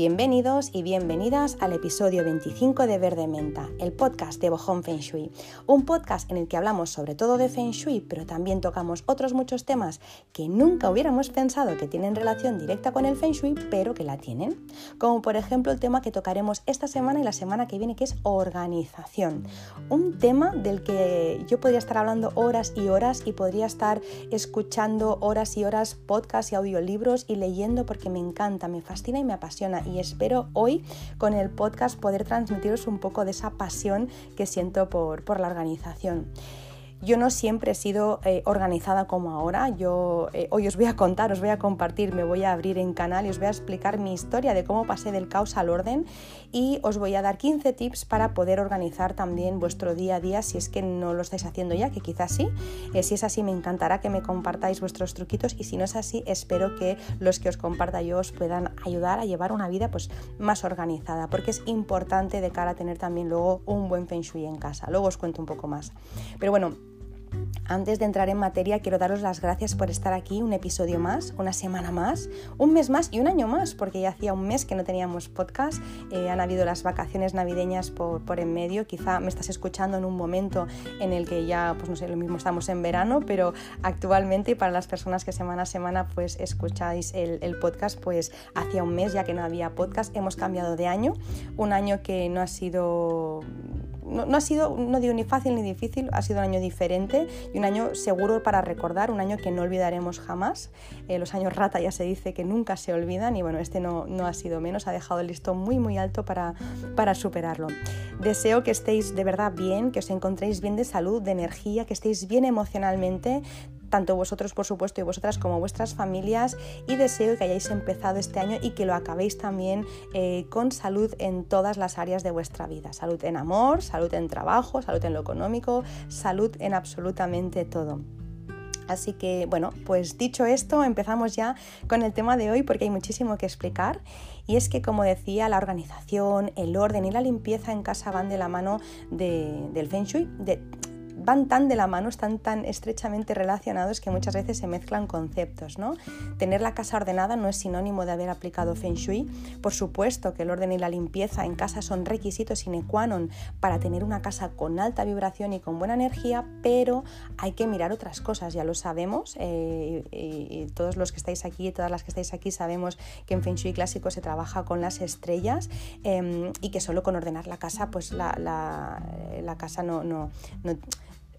Bienvenidos y bienvenidas al episodio 25 de Verde Menta, el podcast de Bojón Feng Shui. Un podcast en el que hablamos sobre todo de Feng Shui, pero también tocamos otros muchos temas que nunca hubiéramos pensado que tienen relación directa con el Feng Shui, pero que la tienen. Como por ejemplo el tema que tocaremos esta semana y la semana que viene, que es organización. Un tema del que yo podría estar hablando horas y horas y podría estar escuchando horas y horas podcasts y audiolibros y leyendo porque me encanta, me fascina y me apasiona y espero hoy con el podcast poder transmitiros un poco de esa pasión que siento por, por la organización. Yo no siempre he sido eh, organizada como ahora. Yo eh, hoy os voy a contar, os voy a compartir, me voy a abrir en canal y os voy a explicar mi historia de cómo pasé del caos al orden y os voy a dar 15 tips para poder organizar también vuestro día a día si es que no lo estáis haciendo ya, que quizás sí. Eh, si es así, me encantará que me compartáis vuestros truquitos y si no es así, espero que los que os comparta yo os puedan ayudar a llevar una vida pues, más organizada, porque es importante de cara a tener también luego un buen feng shui en casa. Luego os cuento un poco más. Pero bueno, antes de entrar en materia, quiero daros las gracias por estar aquí un episodio más, una semana más, un mes más y un año más, porque ya hacía un mes que no teníamos podcast. Eh, han habido las vacaciones navideñas por, por, en medio. Quizá me estás escuchando en un momento en el que ya, pues no sé, lo mismo estamos en verano, pero actualmente para las personas que semana a semana pues escucháis el, el podcast, pues hacía un mes ya que no había podcast. Hemos cambiado de año, un año que no ha sido no, ha sido, no digo ni fácil ni difícil, ha sido un año diferente y un año seguro para recordar, un año que no olvidaremos jamás. Eh, los años rata ya se dice que nunca se olvidan y bueno, este no, no ha sido menos, ha dejado el listón muy muy alto para, para superarlo. Deseo que estéis de verdad bien, que os encontréis bien de salud, de energía, que estéis bien emocionalmente, tanto vosotros por supuesto y vosotras como vuestras familias y deseo que hayáis empezado este año y que lo acabéis también eh, con salud en todas las áreas de vuestra vida. Salud en amor, salud en trabajo, salud en lo económico, salud en absolutamente todo. Así que bueno, pues dicho esto, empezamos ya con el tema de hoy porque hay muchísimo que explicar. Y es que, como decía, la organización, el orden y la limpieza en casa van de la mano del Feng Shui, de van tan de la mano, están tan estrechamente relacionados que muchas veces se mezclan conceptos. ¿no? Tener la casa ordenada no es sinónimo de haber aplicado Feng Shui. Por supuesto que el orden y la limpieza en casa son requisitos sine qua non para tener una casa con alta vibración y con buena energía, pero hay que mirar otras cosas, ya lo sabemos. Eh, y, todos los que estáis aquí, todas las que estáis aquí, sabemos que en Feng Shui clásico se trabaja con las estrellas em, y que solo con ordenar la casa, pues la, la, casa no, no, no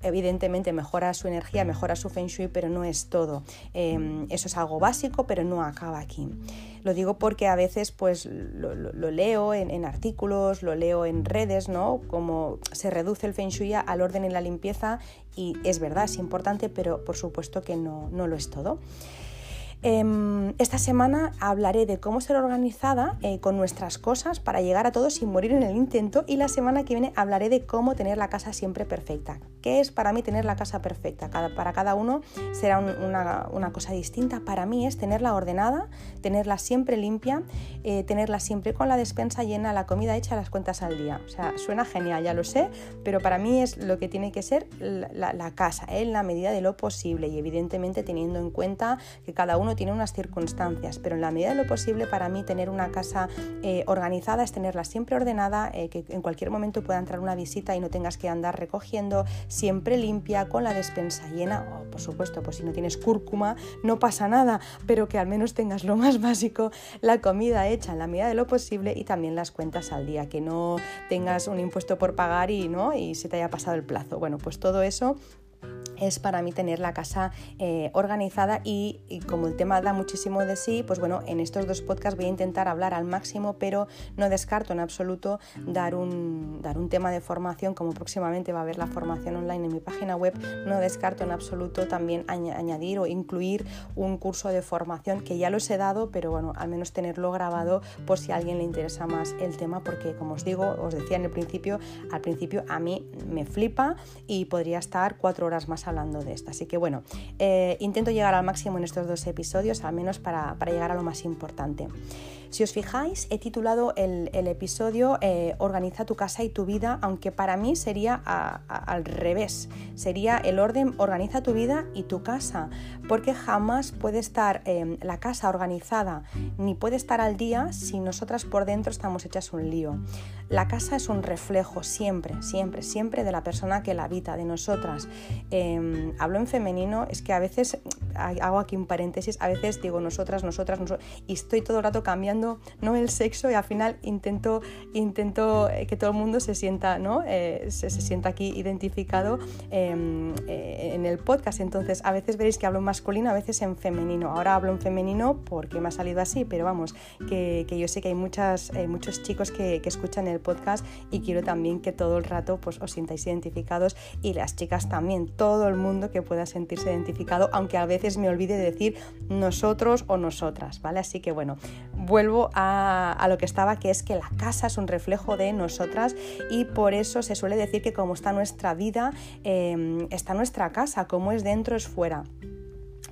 evidentemente mejora su energía, mejora su feng shui, pero no es todo. Em, eso es algo básico, pero no acaba aquí. Lo digo porque a veces pues lo, leo en, artículos, lo leo en redes, ¿no? Como se reduce el feng shui al orden y la limpieza y es verdad, es importante, pero por supuesto que no, no lo es todo. Em, esta semana hablaré de cómo ser organizada eh, con nuestras cosas para llegar a todo sin morir en el intento y la semana que viene hablaré de cómo tener la casa siempre perfecta. ¿Qué es para mí tener la casa perfecta? para cada uno será una, cosa distinta. Para mí es tenerla ordenada, tenerla siempre limpia, eh, tenerla siempre con la despensa llena, la comida hecha, las cuentas al día. O sea, suena genial, ya lo sé, pero para mí es lo que tiene que ser la, casa, en la medida de lo posible y evidentemente teniendo en cuenta que cada uno tiene unas circunstancias, pero en la medida de lo posible para mí tener una casa eh, organizada es tenerla siempre ordenada, eh, que en cualquier momento pueda entrar una visita y no tengas que andar recogiendo, siempre limpia, con la despensa llena, o por supuesto, pues si no tienes cúrcuma no pasa nada, pero que al menos tengas lo más básico, la comida hecha en la medida de lo posible y también las cuentas al día, que no tengas un impuesto por pagar y, ¿no? y se te haya pasado el plazo. Bueno, pues todo eso es para mí tener la casa eh, organizada y, como el tema da muchísimo de sí, pues bueno, en estos dos podcasts voy a intentar hablar al máximo, pero no descarto en absoluto dar un, dar un tema de formación, como próximamente va a haber la formación online en mi página web, no descarto en absoluto también añadir o incluir un curso de formación que ya los he dado, pero bueno, al menos tenerlo grabado por si a alguien le interesa más el tema, porque como os digo, os decía en el principio, al principio a mí me flipa y podría estar cuatro horas más hablando de esto. Así que bueno, eh, intento llegar al máximo en estos dos episodios, al menos para, para llegar a lo más importante. Si os fijáis, he titulado el, episodio eh, Organiza tu casa y tu vida, aunque para mí sería al revés. Sería el orden Organiza tu vida y tu casa, porque jamás puede estar em, la casa organizada ni puede estar al día si nosotras por dentro estamos hechas un lío. La casa es un reflejo siempre, siempre, siempre de la persona que la habita, de nosotras. Em, hablo en femenino, es que a veces, hago aquí un paréntesis, a veces digo nosotras, nosotras, nosotras y estoy todo el rato cambiando no el sexo y al final intento, intento eh, que todo el mundo se sienta, ¿no? Eh, se, sienta aquí identificado em, eh, en el podcast. Entonces, a veces veréis que hablo en masculino, a veces en femenino. Ahora hablo en femenino porque me ha salido así, pero vamos, que, yo sé que hay muchas, muchos chicos que, escuchan el podcast y quiero también que todo el rato pues, os sintáis identificados y las chicas también, todo el mundo que pueda sentirse identificado, aunque a veces me olvide de decir nosotros o nosotras, ¿vale? Así que bueno, vuelvo a, lo que estaba, que es que la casa es un reflejo de nosotras y por eso se suele decir que como está nuestra vida, eh, está nuestra casa, como es dentro es fuera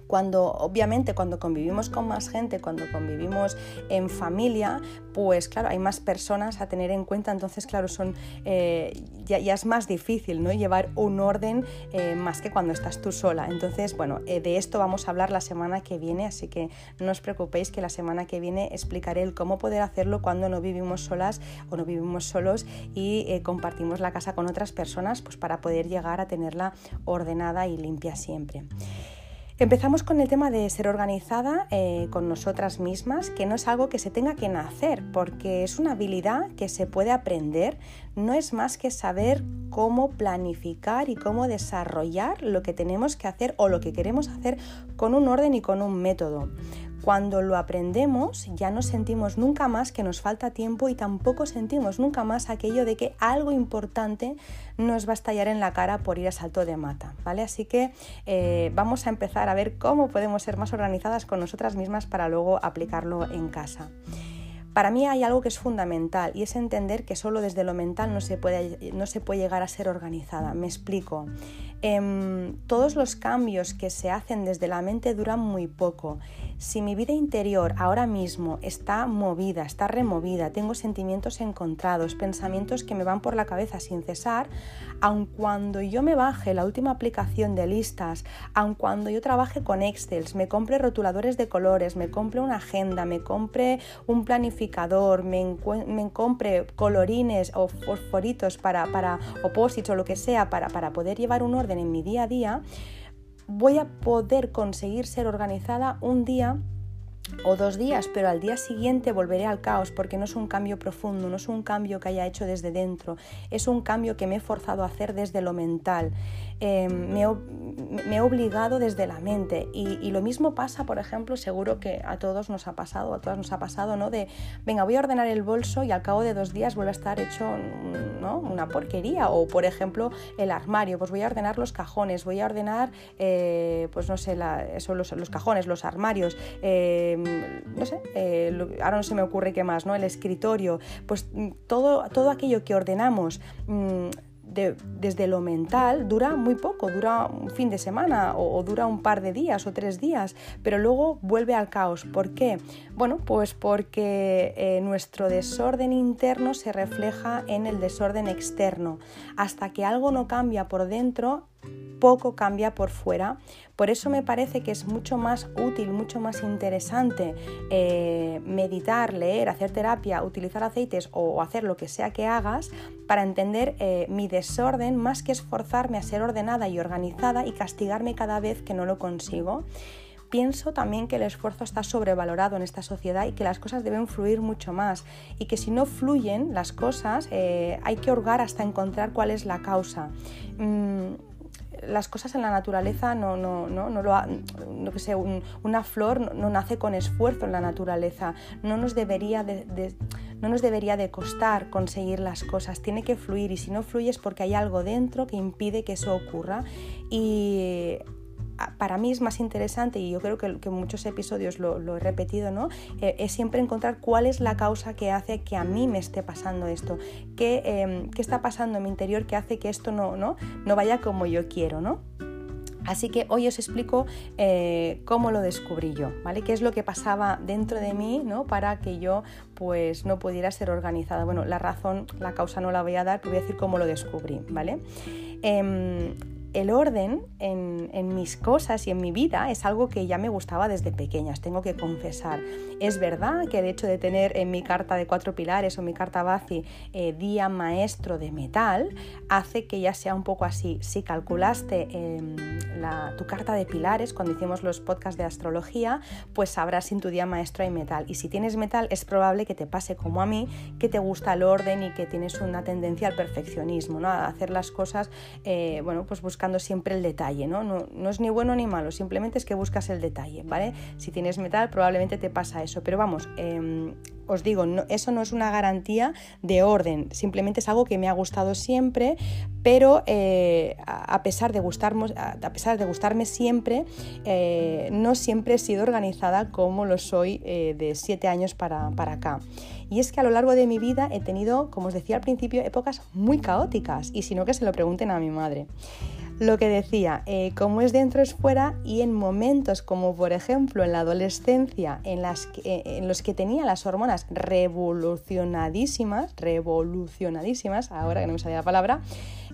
cuando obviamente cuando convivimos con más gente, cuando convivimos en familia, pues claro, hay más personas a tener en cuenta, entonces claro, son, eh, ya, es más difícil ¿no? llevar un orden eh, más que cuando estás tú sola. Entonces, bueno, eh, de esto vamos a hablar la semana que viene, así que no os preocupéis que la semana que viene explicaré el cómo poder hacerlo cuando no vivimos solas o no vivimos solos y compartimos la casa con otras personas, pues para poder llegar a tenerla ordenada y limpia siempre. Empezamos con el tema de ser organizada eh, con nosotras mismas, que no es algo que se tenga que nacer, porque es una habilidad que se puede aprender, no es más que saber cómo planificar y cómo desarrollar lo que tenemos que hacer o lo que queremos hacer con un orden y con un método. Cuando lo aprendemos ya no sentimos nunca más que nos falta tiempo y tampoco sentimos nunca más aquello de que algo importante nos va a estallar en la cara por ir a salto de mata, ¿vale? Así que eh, vamos a empezar a ver cómo podemos ser más organizadas con nosotras mismas para luego aplicarlo en casa. Para mí hay algo que es fundamental y es entender que solo desde lo mental no se puede, no se puede llegar a ser organizada. Me explico. Em, todos los cambios que se hacen desde la mente duran muy poco. Si mi vida interior ahora mismo está movida, está removida, tengo sentimientos encontrados, pensamientos que me van por la cabeza sin cesar, aun cuando yo me baje la última aplicación de listas, aun cuando yo trabaje con Excel, me compre rotuladores de colores, me compre una agenda, me compre un planificador, me, compre colorines o fosforitos para, para opósitos o lo que sea para, para poder llevar un orden en mi día a día, voy a poder conseguir ser organizada un día o dos días, pero al día siguiente volveré al caos porque no es un cambio profundo, no es un cambio que haya hecho desde dentro, es un cambio que me he forzado a hacer desde lo mental. Em, me, he obligado desde la mente. Y, lo mismo pasa, por ejemplo, seguro que a todos nos ha pasado, a todas nos ha pasado, ¿no? De, venga, voy a ordenar el bolso y al cabo de dos días vuelve a estar hecho ¿no? una porquería. O, por ejemplo, el armario, pues voy a ordenar los cajones, voy a ordenar, eh, pues no sé, eso, los, cajones, los armarios, em, no sé, eh, ahora no se me ocurre qué más, ¿no? El escritorio, pues todo, todo aquello que ordenamos desde lo mental dura muy poco, dura un fin de semana o, dura un par de días o tres días, pero luego vuelve al caos. ¿Por qué? Bueno, pues porque eh, nuestro desorden interno se refleja en el desorden externo. Hasta que algo no cambia por dentro, poco cambia por fuera. Por eso me parece que es mucho más útil, mucho más interesante eh, meditar, leer, hacer terapia, utilizar aceites o, hacer lo que sea que hagas para entender eh, mi desorden más que esforzarme a ser ordenada y organizada y castigarme cada vez que no lo consigo. Pienso también que el esfuerzo está sobrevalorado en esta sociedad y que las cosas deben fluir mucho más y que si no fluyen las cosas eh, hay que hurgar hasta encontrar cuál es la causa. Mm, las cosas en la naturaleza no, no, no, no lo no que sé, una flor no, nace con esfuerzo en la naturaleza, no nos debería de, no nos debería de costar conseguir las cosas, tiene que fluir y si no fluye es porque hay algo dentro que impide que eso ocurra. Y para mí es más interesante, y yo creo que, muchos episodios lo, he repetido, ¿no? Eh, es siempre encontrar cuál es la causa que hace que a mí me esté pasando esto, qué, em, está pasando en mi interior que hace que esto no, no, no vaya como yo quiero, ¿no? Así que hoy os explico eh, cómo lo descubrí yo, ¿vale? ¿Qué es lo que pasaba dentro de mí, ¿no? Para que yo pues no pudiera ser organizada. Bueno, la razón, la causa no la voy a dar, pero voy a decir cómo lo descubrí, ¿vale? Em, el orden en, mis cosas y en mi vida es algo que ya me gustaba desde pequeñas, tengo que confesar. Es verdad que el hecho de tener en mi carta de cuatro pilares o mi carta Bazi eh, día maestro de metal hace que ya sea un poco así. Si calculaste em, tu carta de pilares cuando hicimos los podcasts de astrología, pues sabrás si en tu día maestro hay metal. Y si tienes metal es probable que te pase como a mí, que te gusta el orden y que tienes una tendencia al perfeccionismo, ¿no? a hacer las cosas, eh, bueno, pues buscando siempre el detalle, ¿no? ¿no? es ni bueno ni malo, simplemente es que buscas el detalle, ¿vale? Si tienes metal probablemente te pasa eso, pero vamos, em, os digo, eso no es una garantía de orden, simplemente es algo que me ha gustado siempre, pero eh, a, pesar de a pesar de gustarme siempre, eh, no siempre he sido organizada como lo soy eh, de siete años para, para acá. Y es que a lo largo de mi vida he tenido, como os decía al principio, épocas muy caóticas, y si no que se lo pregunten a mi madre. Lo que decía, como es dentro es fuera y en momentos como por ejemplo en la adolescencia en, las en los que tenía las hormonas revolucionadísimas, revolucionadísimas, ahora que no me salía la palabra,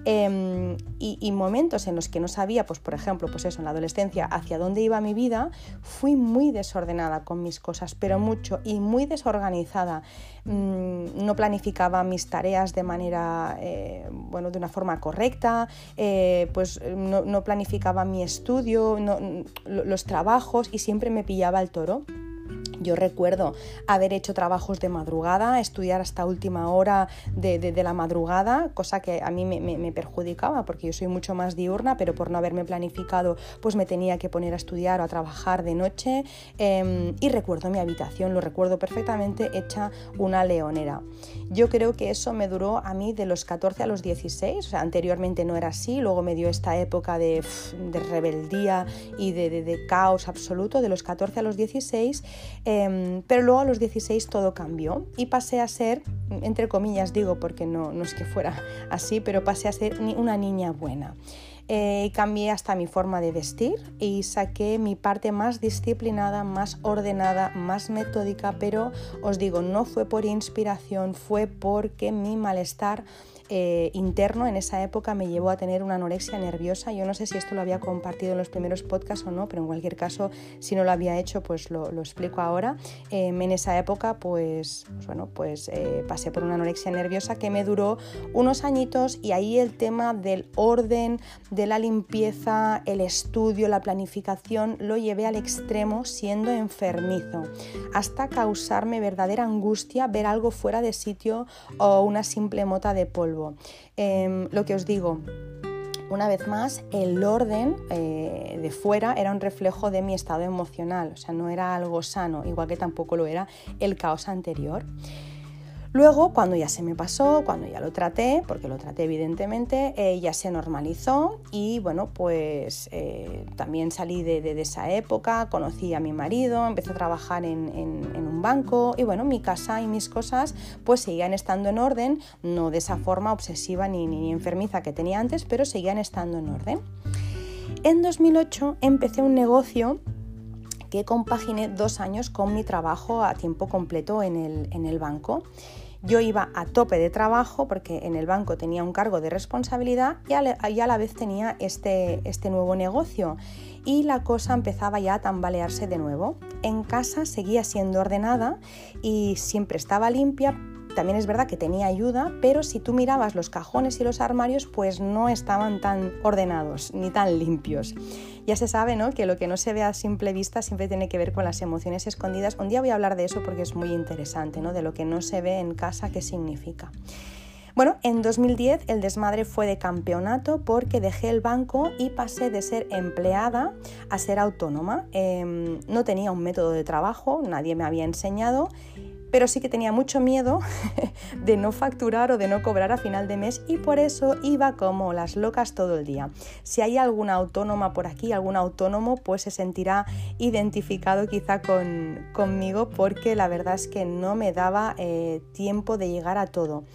Em, y, momentos en los que no sabía, pues por ejemplo, pues eso, en la adolescencia, hacia dónde iba mi vida, fui muy desordenada con mis cosas, pero mucho y muy desorganizada. Mm, no planificaba mis tareas de manera, eh, bueno, de una forma correcta, eh, pues no, planificaba mi estudio, los trabajos y siempre me pillaba el toro. Yo recuerdo haber hecho trabajos de madrugada, estudiar hasta última hora de, la madrugada, cosa que a mí me, perjudicaba porque yo soy mucho más diurna, pero por no haberme planificado pues me tenía que poner a estudiar o a trabajar de noche. Em, y recuerdo mi habitación, lo recuerdo perfectamente, hecha una leonera. Yo creo que eso me duró a mí de los 14 a los 16, o sea, anteriormente no era así, luego me dio esta época de, rebeldía y de, caos absoluto de los 14 a los 16. Em, pero luego a los 16 todo cambió y pasé a ser, entre comillas digo, porque no, no es que fuera así, pero pasé a ser una niña buena. Eh, cambié hasta mi forma de vestir y saqué mi parte más disciplinada, más ordenada, más metódica, pero os digo, no fue por inspiración, fue porque mi malestar eh, interno en esa época me llevó a tener una anorexia nerviosa. Yo no sé si esto lo había compartido en los primeros podcasts o no, pero en cualquier caso, si no lo había hecho, pues lo, explico ahora. Em, en esa época, pues, pues bueno, pues eh, pasé por una anorexia nerviosa que me duró unos añitos y ahí el tema del orden, de la limpieza, el estudio, la planificación, lo llevé al extremo siendo enfermizo, hasta causarme verdadera angustia ver algo fuera de sitio o una simple mota de polvo. Em, lo que os digo, una vez más, el orden eh, de fuera era un reflejo de mi estado emocional, o sea, no era algo sano, igual que tampoco lo era el caos anterior. Luego, cuando ya se me pasó, cuando ya lo traté, porque lo traté evidentemente, eh, ya se normalizó y bueno, pues eh, también salí de, esa época, conocí a mi marido, empecé a trabajar en, un banco y bueno, mi casa y mis cosas pues seguían estando en orden, no de esa forma obsesiva ni, ni enfermiza que tenía antes, pero seguían estando en orden. En 2008 empecé un negocio que compaginé dos años con mi trabajo a tiempo completo en el, en el banco. Yo iba a tope de trabajo porque en el banco tenía un cargo de responsabilidad y a la, vez tenía este, este nuevo negocio y la cosa empezaba ya a tambalearse de nuevo. En casa seguía siendo ordenada y siempre estaba limpia, también es verdad que tenía ayuda, pero si tú mirabas los cajones y los armarios, pues no estaban tan ordenados ni tan limpios. Ya se sabe ¿no? que lo que no se ve a simple vista siempre tiene que ver con las emociones escondidas. Un día voy a hablar de eso porque es muy interesante, ¿no? de lo que no se ve en casa, qué significa. Bueno, en 2010 el desmadre fue de campeonato porque dejé el banco y pasé de ser empleada a ser autónoma. Em, no tenía un método de trabajo, nadie me había enseñado pero sí que tenía mucho miedo de no facturar o de no cobrar a final de mes y por eso iba como las locas todo el día. Si hay alguna autónoma por aquí, algún autónomo, pues se sentirá identificado quizá conmigo porque la verdad es que no me daba eh, tiempo de llegar a todo.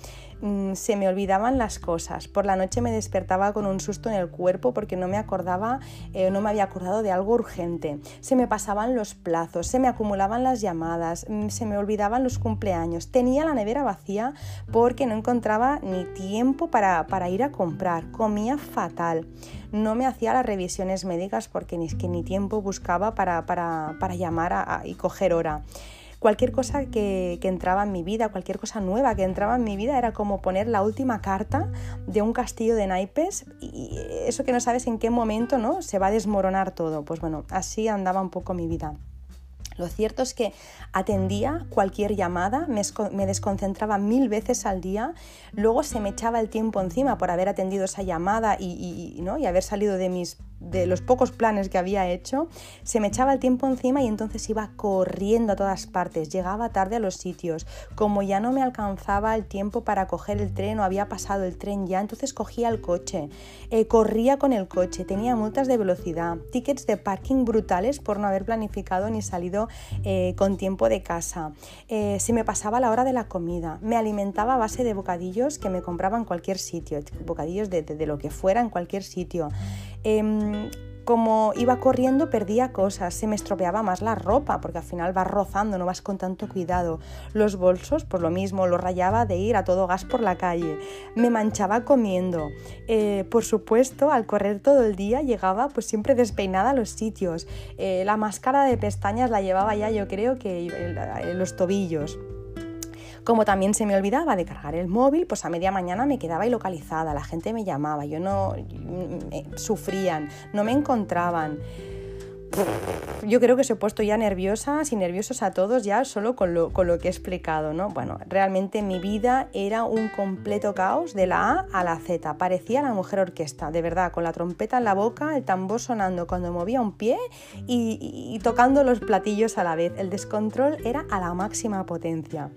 Mm, se me olvidaban las cosas. Por la noche me despertaba con un susto en el cuerpo porque no me acordaba, eh, no me había acordado de algo urgente. Se me pasaban los plazos, se me acumulaban las llamadas, mm, se me olvidaban los cumpleaños. Tenía la nevera vacía porque no encontraba ni tiempo para, ir a comprar. Comía fatal. No me hacía las revisiones médicas porque ni, que ni tiempo buscaba para, llamar y coger hora cualquier cosa que, entraba en mi vida, cualquier cosa nueva que entraba en mi vida era como poner la última carta de un castillo de naipes y eso que no sabes en qué momento ¿no? se va a desmoronar todo. Pues bueno, así andaba un poco mi vida. Lo cierto es que atendía cualquier llamada, me, desconcentraba mil veces al día, luego se me echaba el tiempo encima por haber atendido esa llamada y, ¿no? y haber salido de mis de los pocos planes que había hecho, se me echaba el tiempo encima y entonces iba corriendo a todas partes, llegaba tarde a los sitios, como ya no me alcanzaba el tiempo para coger el tren o había pasado el tren ya, entonces cogía el coche, eh, corría con el coche, tenía multas de velocidad, tickets de parking brutales por no haber planificado ni salido eh, con tiempo de casa, eh, se me pasaba la hora de la comida, me alimentaba a base de bocadillos que me compraba en cualquier sitio, bocadillos de, de lo que fuera en cualquier sitio. Em, como iba corriendo perdía cosas, se me estropeaba más la ropa, porque al final vas rozando, no vas con tanto cuidado. Los bolsos, por lo mismo, los rayaba de ir a todo gas por la calle. Me manchaba comiendo. Eh, por supuesto, al correr todo el día llegaba pues siempre despeinada a los sitios. Eh, la máscara de pestañas la llevaba ya yo creo que en los tobillos. Como también se me olvidaba de cargar el móvil, pues a media mañana me quedaba ilocalizada, la gente me llamaba, yo no sufrían, no me encontraban. Yo creo que se he puesto ya nerviosas y nerviosos a todos ya solo con lo, con lo que he explicado, ¿no? Bueno, realmente mi vida era un completo caos de la A a la Z. Parecía la mujer orquesta, de verdad, con la trompeta en la boca, el tambor sonando cuando movía un pie y tocando los platillos a la vez. El descontrol era a la máxima potencia.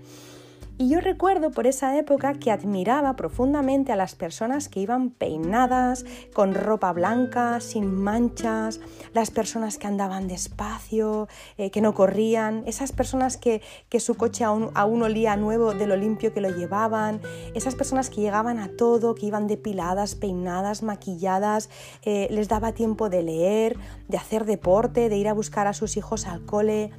Y yo recuerdo por esa época que admiraba profundamente a las personas que iban peinadas, con ropa blanca, sin manchas, las personas que andaban despacio, eh, que no corrían, esas personas que, su coche aún, aún, olía nuevo de lo limpio que lo llevaban, esas personas que llegaban a todo, que iban depiladas, peinadas, maquilladas, eh, les daba tiempo de leer, de hacer deporte, de ir a buscar a sus hijos al cole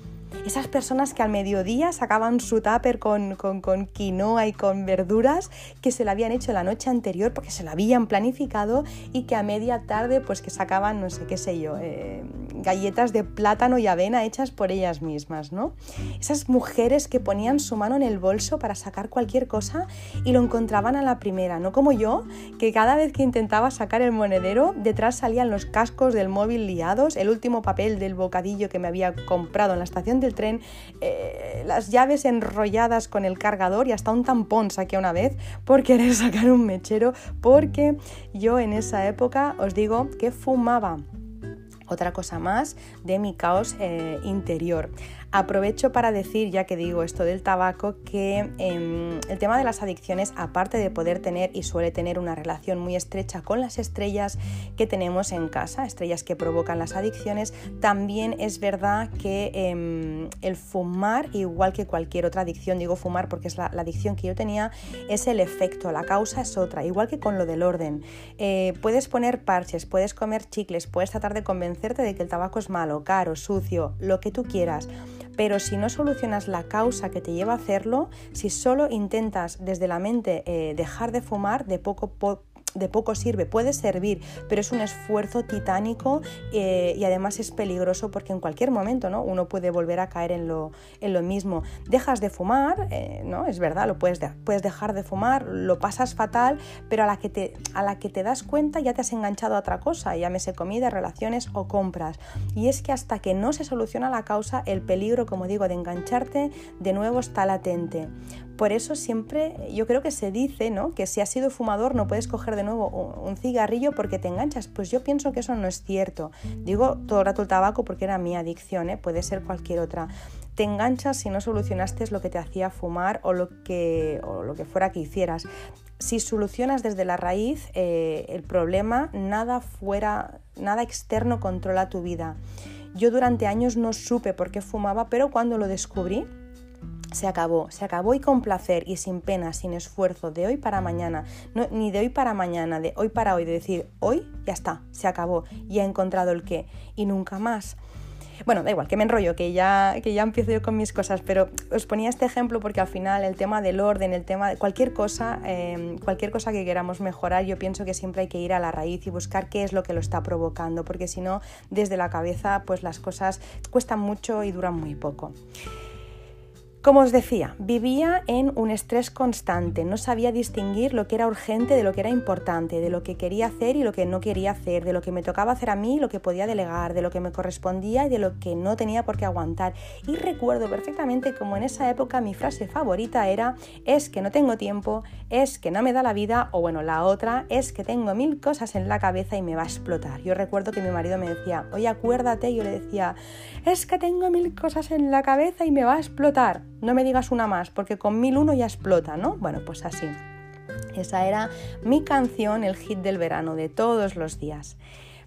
esas personas que al mediodía sacaban su tupper con, con, quinoa y con verduras que se la habían hecho la noche anterior porque se la habían planificado y que a media tarde pues que sacaban, no sé qué sé yo, eh, galletas de plátano y avena hechas por ellas mismas, ¿no? Esas mujeres que ponían su mano en el bolso para sacar cualquier cosa y lo encontraban a la primera, no como yo, que cada vez que intentaba sacar el monedero, detrás salían los cascos del móvil liados, el último papel del bocadillo que me había comprado en la estación del tren, eh, las llaves enrolladas con el cargador y hasta un tampón saqué una vez por querer sacar un mechero, porque yo en esa época os digo que fumaba otra cosa más de mi caos eh, interior. Aprovecho para decir, ya que digo esto del tabaco, que em, el tema de las adicciones, aparte de poder tener y suele tener una relación muy estrecha con las estrellas que tenemos en casa, estrellas que provocan las adicciones, también es verdad que em, el fumar, igual que cualquier otra adicción, digo fumar porque es la, adicción que yo tenía, es el efecto, la causa es otra, igual que con lo del orden. Eh, puedes poner parches, puedes comer chicles, puedes tratar de convencerte de que el tabaco es malo, caro, sucio, lo que tú quieras pero si no solucionas la causa que te lleva a hacerlo, si solo intentas desde la mente eh, dejar de fumar, de poco, de poco sirve, puede servir, pero es un esfuerzo titánico eh, y además es peligroso porque en cualquier momento ¿no? uno puede volver a caer en lo, en lo mismo. Dejas de fumar, eh, ¿no? es verdad, lo puedes, puedes dejar de fumar, lo pasas fatal, pero a la, que te, a la que te das cuenta ya te has enganchado a otra cosa, llámese comida, relaciones o compras. Y es que hasta que no se soluciona la causa, el peligro, como digo, de engancharte de nuevo está latente. Por eso siempre yo creo que se dice ¿no? que si has sido fumador no puedes coger de nuevo un cigarrillo porque te enganchas. Pues yo pienso que eso no es cierto. Digo todo el rato el tabaco porque era mi adicción, ¿eh? puede ser cualquier otra. Te enganchas si no solucionaste lo que te hacía fumar o lo que, o lo que fuera que hicieras. Si solucionas desde la raíz eh, el problema, nada fuera, nada externo controla tu vida. Yo durante años no supe por qué fumaba, pero cuando lo descubrí, se acabó, se acabó y con placer y sin pena, sin esfuerzo, de hoy para mañana, no, ni de hoy para mañana, de hoy para hoy, de decir, hoy ya está, se acabó, y he encontrado el qué, y nunca más. Bueno, da igual, que me enrollo, que ya, que ya empiezo yo con mis cosas, pero os ponía este ejemplo porque al final el tema del orden, el tema de cualquier cosa, em, cualquier cosa que queramos mejorar, yo pienso que siempre hay que ir a la raíz y buscar qué es lo que lo está provocando, porque si no, desde la cabeza, pues las cosas cuestan mucho y duran muy poco. Como os decía, vivía en un estrés constante, no sabía distinguir lo que era urgente de lo que era importante, de lo que quería hacer y lo que no quería hacer, de lo que me tocaba hacer a mí lo que podía delegar, de lo que me correspondía y de lo que no tenía por qué aguantar. Y recuerdo perfectamente como en esa época mi frase favorita era es que no tengo tiempo, es que no me da la vida o bueno, la otra es que tengo mil cosas en la cabeza y me va a explotar. Yo recuerdo que mi marido me decía, oye acuérdate, y yo le decía, es que tengo mil cosas en la cabeza y me va a explotar no me digas una más, porque con mil uno ya explota, ¿no? Bueno, pues así. Esa era mi canción, el hit del verano, de todos los días.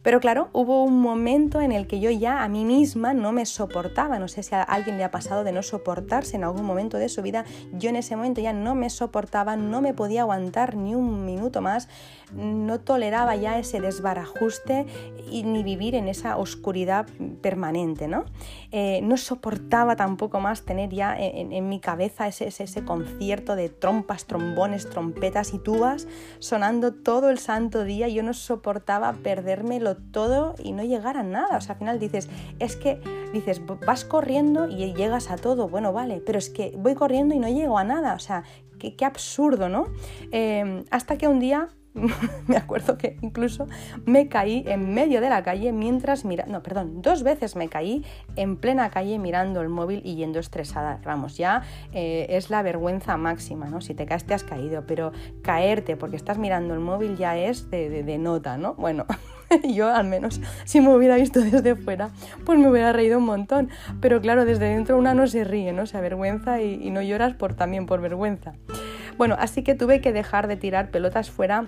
Pero claro, hubo un momento en el que yo ya a mí misma no me soportaba. No sé si a alguien le ha pasado de no soportarse en algún momento de su vida. Yo en ese momento ya no me soportaba, no me podía aguantar ni un minuto más. No toleraba ya ese desbarajuste y ni vivir en esa oscuridad permanente. No, eh, no soportaba tampoco más tener ya en, mi cabeza ese, ese, concierto de trompas, trombones, trompetas y tubas sonando todo el santo día. Yo no soportaba perdérmelo todo y no llegar a nada. O sea, al final dices, es que dices, vas corriendo y llegas a todo. Bueno, vale, pero es que voy corriendo y no llego a nada. O sea, qué, absurdo, ¿no? Em, hasta que un día me acuerdo que incluso me caí en medio de la calle mientras mira, no, perdón, dos veces me caí en plena calle mirando el móvil y yendo estresada. Vamos, ya eh, es la vergüenza máxima, ¿no? Si te caes te has caído, pero caerte porque estás mirando el móvil ya es de, de nota, ¿no? Bueno. yo al menos si me hubiera visto desde fuera, pues me hubiera reído un montón. Pero claro, desde dentro una no se ríe, ¿no? Se avergüenza y, y no lloras por, también por vergüenza. Bueno, así que tuve que dejar de tirar pelotas fuera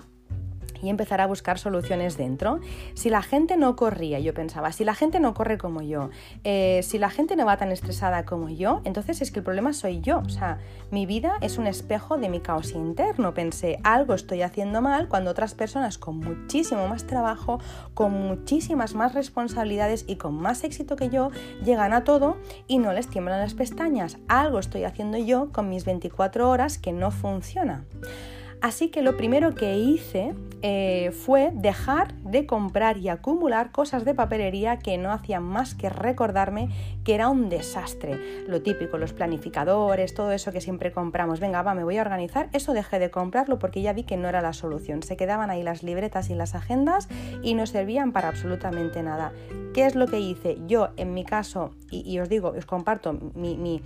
y empezar a buscar soluciones dentro. Si la gente no corría, yo pensaba, si la gente no corre como yo, eh, si la gente no va tan estresada como yo, entonces es que el problema soy yo. O sea, mi vida es un espejo de mi caos interno. Pensé, algo estoy haciendo mal cuando otras personas con muchísimo más trabajo, con muchísimas más responsabilidades y con más éxito que yo, llegan a todo y no les tiemblan las pestañas. Algo estoy haciendo yo con mis 24 horas que no funciona. Así que lo primero que hice eh, fue dejar de comprar y acumular cosas de papelería que no hacían más que recordarme que era un desastre. Lo típico, los planificadores, todo eso que siempre compramos. Venga, va, me voy a organizar. Eso dejé de comprarlo porque ya vi que no era la solución. Se quedaban ahí las libretas y las agendas y no servían para absolutamente nada. ¿Qué es lo que hice? Yo, en mi caso, y, os digo, os comparto mi, mi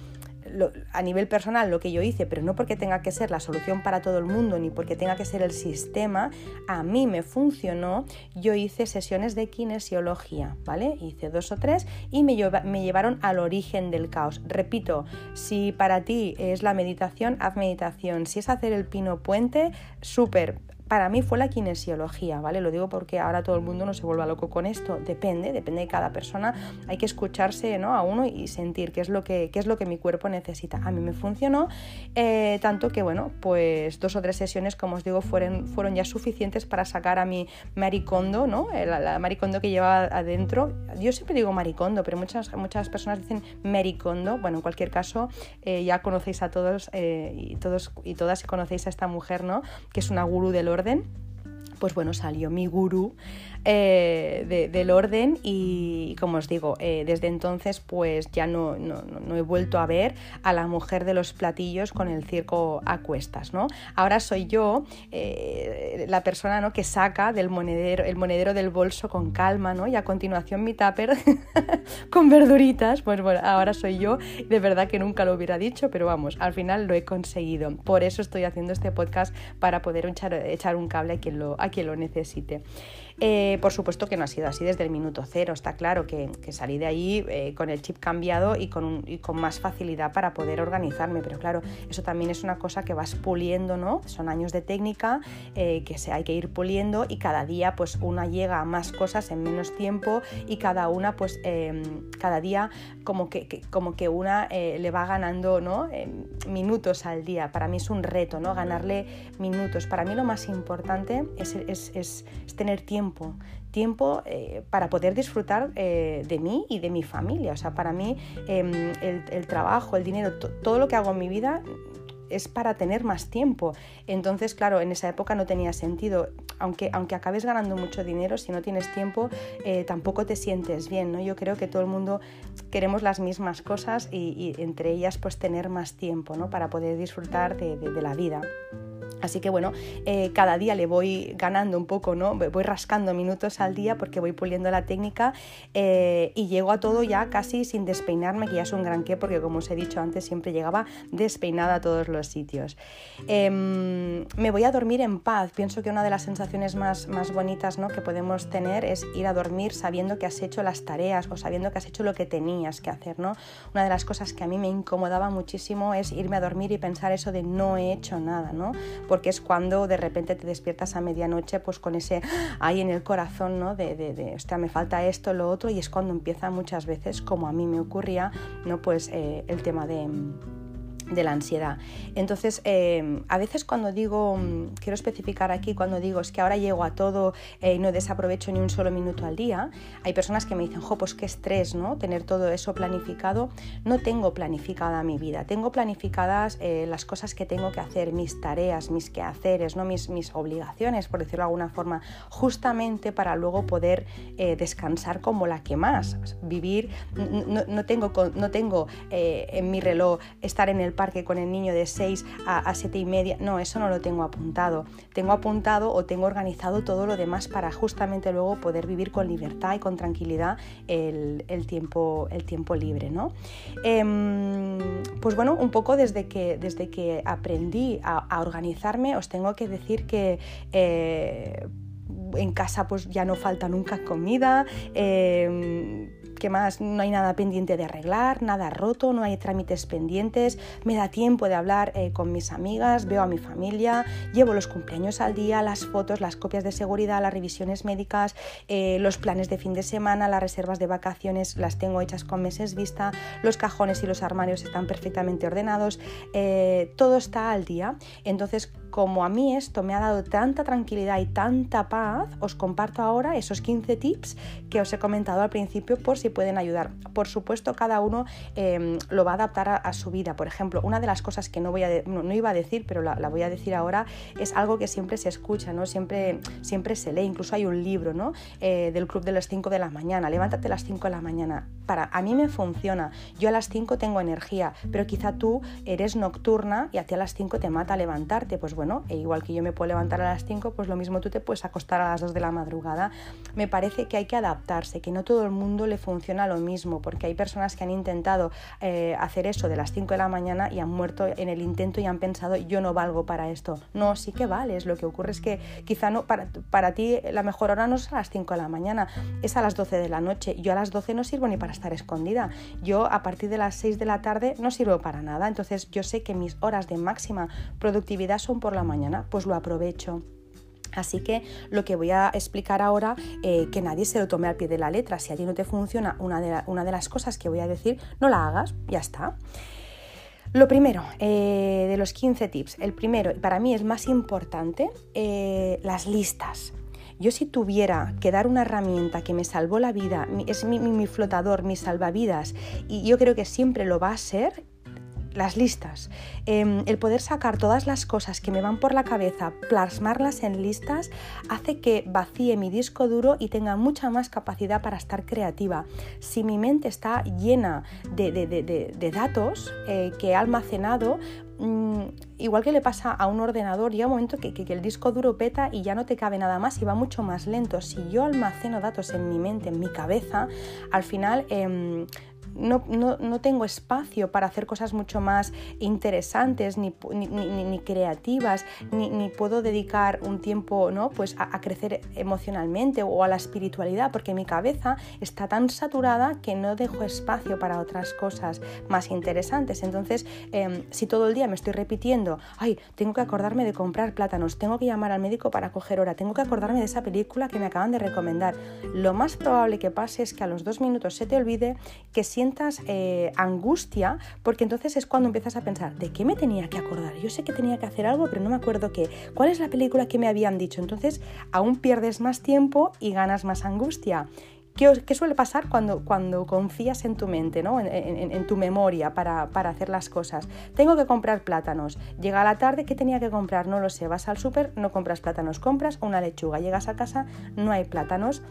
a nivel personal lo que yo hice, pero no porque tenga que ser la solución para todo el mundo ni porque tenga que ser el sistema, a mí me funcionó, yo hice sesiones de kinesiología, ¿vale? Hice dos o tres y me, me llevaron al origen del caos. Repito, si para ti es la meditación, haz meditación. Si es hacer el pino puente, súper para mí fue la kinesiología, ¿vale? Lo digo porque ahora todo el mundo no se vuelva loco con esto. Depende, depende de cada persona. Hay que escucharse ¿no? a uno y sentir qué es lo que, qué es lo que mi cuerpo necesita. A mí me funcionó, eh, tanto que, bueno, pues dos o tres sesiones, como os digo, fueron, fueron ya suficientes para sacar a mi maricondo, ¿no? Eh, la, maricondo que llevaba adentro. Yo siempre digo maricondo, pero muchas, muchas personas dicen mericondo. Bueno, en cualquier caso, eh, ya conocéis a todos, y todos y todas conocéis a esta mujer, ¿no? Que es una gurú del orden, pues bueno, salió mi gurú eh, del orden y como os digo, eh, desde entonces pues ya no, no, he vuelto a ver a la mujer de los platillos con el circo a cuestas, ¿no? Ahora soy yo eh, la persona ¿no? que saca del monedero, el monedero del bolso con calma, ¿no? Y a continuación mi tupper con verduritas, pues bueno, ahora soy yo, de verdad que nunca lo hubiera dicho, pero vamos, al final lo he conseguido. Por eso estoy haciendo este podcast para poder echar, echar un cable a quien lo, a quien lo necesite. Eh, por supuesto que no ha sido así desde el minuto cero, está claro que, salí de ahí eh, con el chip cambiado y con, con más facilidad para poder organizarme, pero claro, eso también es una cosa que vas puliendo, ¿no? Son años de técnica que se, hay que ir puliendo y cada día pues una llega a más cosas en menos tiempo y cada una pues em, cada día como que, como que una le va ganando ¿no? Em, minutos al día. Para mí es un reto, ¿no? Ganarle minutos. Para mí lo más importante es, tener tiempo, tiempo eh, para poder disfrutar eh, de mí y de mi familia. O sea, para mí em, el, trabajo, el dinero, todo lo que hago en mi vida es para tener más tiempo. Entonces, claro, en esa época no tenía sentido. Aunque, aunque acabes ganando mucho dinero, si no tienes tiempo, eh, tampoco te sientes bien. ¿no? Yo creo que todo el mundo queremos las mismas cosas y, entre ellas pues tener más tiempo ¿no? para poder disfrutar de la vida. Así que bueno, eh, cada día le voy ganando un poco, ¿no? Voy rascando minutos al día porque voy puliendo la técnica eh, y llego a todo ya casi sin despeinarme, que ya es un gran qué, porque como os he dicho antes, siempre llegaba despeinada a todos los sitios. Em, me voy a dormir en paz. Pienso que una de las sensaciones más, más bonitas ¿no? que podemos tener es ir a dormir sabiendo que has hecho las tareas o sabiendo que has hecho lo que tenías que hacer, ¿no? Una de las cosas que a mí me incomodaba muchísimo es irme a dormir y pensar eso de no he hecho nada, ¿no? Porque es cuando de repente te despiertas a medianoche pues con ese ahí en el corazón, ¿no? De, de, de hostia, me falta esto, lo otro, y es cuando empieza muchas veces, como a mí me ocurría, ¿no? Pues eh, el tema de de la ansiedad. Entonces, em, a veces cuando digo, mm, quiero especificar aquí, cuando digo es que ahora llego a todo eh, y no desaprovecho ni un solo minuto al día, hay personas que me dicen, jo, pues qué estrés, ¿no? Tener todo eso planificado. No tengo planificada mi vida, tengo planificadas eh, las cosas que tengo que hacer, mis tareas, mis quehaceres, ¿no? mis, mis obligaciones, por decirlo de alguna forma, justamente para luego poder eh, descansar como la que más. Vivir, no, tengo, no tengo en mi reloj estar en el parque con el niño de 6 a, 7 y media. No, eso no lo tengo apuntado. Tengo apuntado o tengo organizado todo lo demás para justamente luego poder vivir con libertad y con tranquilidad el, tiempo, el tiempo libre. ¿no? Em, pues bueno, un poco desde que, desde que aprendí a, organizarme, os tengo que decir que... Eh, en casa pues ya no falta nunca comida, em, ¿Qué más? No hay nada pendiente de arreglar, nada roto, no hay trámites pendientes, me da tiempo de hablar eh, con mis amigas, veo a mi familia, llevo los cumpleaños al día, las fotos, las copias de seguridad, las revisiones médicas, eh, los planes de fin de semana, las reservas de vacaciones las tengo hechas con meses vista, los cajones y los armarios están perfectamente ordenados, eh, todo está al día. Entonces, como a mí esto me ha dado tanta tranquilidad y tanta paz, os comparto ahora esos 15 tips que os he comentado al principio por si pueden ayudar. Por supuesto, cada uno em, lo va a adaptar a, su vida. Por ejemplo, una de las cosas que no, iba a decir, pero la, voy a decir ahora, es algo que siempre se escucha, ¿no? siempre, siempre se lee. Incluso hay un libro ¿no? Eh, del club de las 5 de la mañana. Levántate a las 5 de la mañana. Para, a mí me funciona. Yo a las 5 tengo energía, pero quizá tú eres nocturna y a ti a las 5 te mata levantarte. Pues bueno, e igual que yo me puedo levantar a las 5, pues lo mismo tú te puedes acostar a las 2 de la madrugada. Me parece que hay que adaptarse, que no todo el mundo le funciona lo mismo, porque hay personas que han intentado eh, hacer eso de las 5 de la mañana y han muerto en el intento y han pensado, yo no valgo para esto. No, sí que vales. Lo que ocurre es que quizá no, para, para ti la mejor hora no es a las 5 de la mañana, es a las 12 de la noche. Yo a las 12 no sirvo ni para estar escondida. Yo a partir de las 6 de la tarde no sirvo para nada. Entonces yo sé que mis horas de máxima productividad son por la mañana, pues lo aprovecho. Así que lo que voy a explicar ahora, eh, que nadie se lo tome al pie de la letra. Si a ti no te funciona una de, una de las cosas que voy a decir, no la hagas, ya está. Lo primero, eh, de los 15 tips, el primero, y para mí es más importante, eh, las listas. Yo si tuviera que dar una herramienta que me salvó la vida, es mi, mi, flotador, mi salvavidas, y yo creo que siempre lo va a ser, las listas, em, el poder sacar todas las cosas que me van por la cabeza, plasmarlas en listas, hace que vacíe mi disco duro y tenga mucha más capacidad para estar creativa. Si mi mente está llena de, datos eh, que he almacenado, mm, igual que le pasa a un ordenador, llega un momento que, el disco duro peta y ya no te cabe nada más y va mucho más lento. Si yo almaceno datos en mi mente, en mi cabeza, al final... Em, no, no, tengo espacio para hacer cosas mucho más interesantes, ni, ni, creativas, ni, puedo dedicar un tiempo ¿no? pues a, crecer emocionalmente o a la espiritualidad, porque mi cabeza está tan saturada que no dejo espacio para otras cosas más interesantes. Entonces, em, si todo el día me estoy repitiendo, ay, tengo que acordarme de comprar plátanos, tengo que llamar al médico para coger hora, tengo que acordarme de esa película que me acaban de recomendar, lo más probable que pase es que a los dos minutos se te olvide que sientas eh, angustia, porque entonces es cuando empiezas a pensar, ¿de qué me tenía que acordar? Yo sé que tenía que hacer algo, pero no me acuerdo qué. ¿Cuál es la película que me habían dicho? Entonces aún pierdes más tiempo y ganas más angustia. ¿Qué, suele pasar cuando, cuando confías en tu mente, ¿no? en, tu memoria para, para, hacer las cosas? Tengo que comprar plátanos. Llega la tarde, ¿qué tenía que comprar? No lo sé. Vas al súper, no compras plátanos, compras una lechuga. Llegas a casa, no hay plátanos.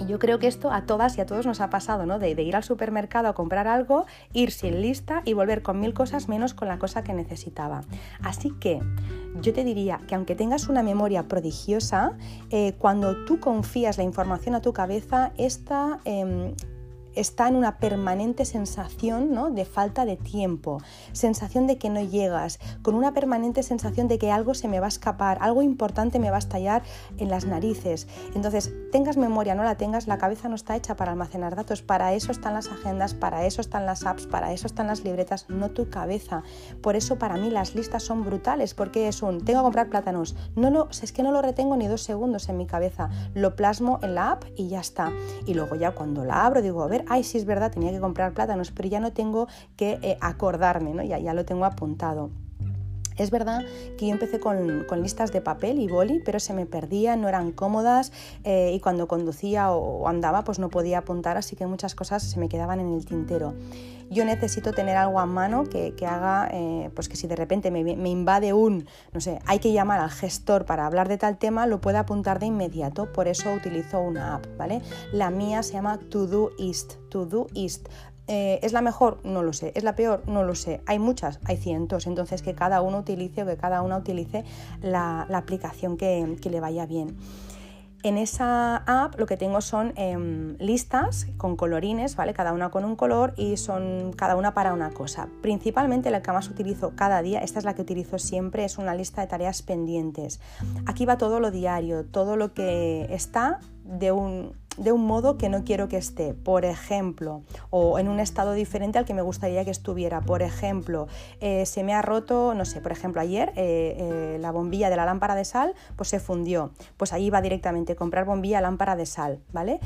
Y yo creo que esto a todas y a todos nos ha pasado, ¿no? De, ir al supermercado a comprar algo, ir sin lista y volver con mil cosas menos con la cosa que necesitaba. Así que yo te diría que aunque tengas una memoria prodigiosa, eh, cuando tú confías la información a tu cabeza, esta... Em, está en una permanente sensación ¿no? de falta de tiempo, sensación de que no llegas, con una permanente sensación de que algo se me va a escapar, algo importante me va a estallar en las narices. Entonces, tengas memoria, no la tengas, la cabeza no está hecha para almacenar datos, para eso están las agendas, para eso están las apps, para eso están las libretas, no tu cabeza. Por eso para mí las listas son brutales, porque es un, tengo que comprar plátanos, no lo, es que no lo retengo ni dos segundos en mi cabeza, lo plasmo en la app y ya está. Y luego ya cuando la abro digo, a ver, ay, sí es verdad, tenía que comprar plátanos, pero ya no tengo que eh, acordarme, ¿no? ya, ya lo tengo apuntado. Es verdad que yo empecé con, listas de papel y boli, pero se me perdían, no eran cómodas eh, y cuando conducía o, andaba pues no podía apuntar, así que muchas cosas se me quedaban en el tintero. Yo necesito tener algo a mano que, haga, eh, pues que si de repente me, invade un, no sé, hay que llamar al gestor para hablar de tal tema, lo pueda apuntar de inmediato, por eso utilizo una app, ¿vale? La mía se llama Todoist, Todoist. Eh, ¿Es la mejor? No lo sé. ¿Es la peor? No lo sé. Hay muchas, hay cientos. Entonces que cada uno utilice o que cada una utilice la, aplicación que, le vaya bien. En esa app lo que tengo son em, listas con colorines, ¿vale? Cada una con un color y son cada una para una cosa. Principalmente la que más utilizo cada día, esta es la que utilizo siempre, es una lista de tareas pendientes. Aquí va todo lo diario, todo lo que está de un, de un modo que no quiero que esté, por ejemplo, o en un estado diferente al que me gustaría que estuviera. Por ejemplo, eh, se me ha roto, no sé, por ejemplo, ayer eh, eh, la bombilla de la lámpara de sal pues se fundió. Pues ahí va directamente comprar bombilla, lámpara de sal, ¿vale?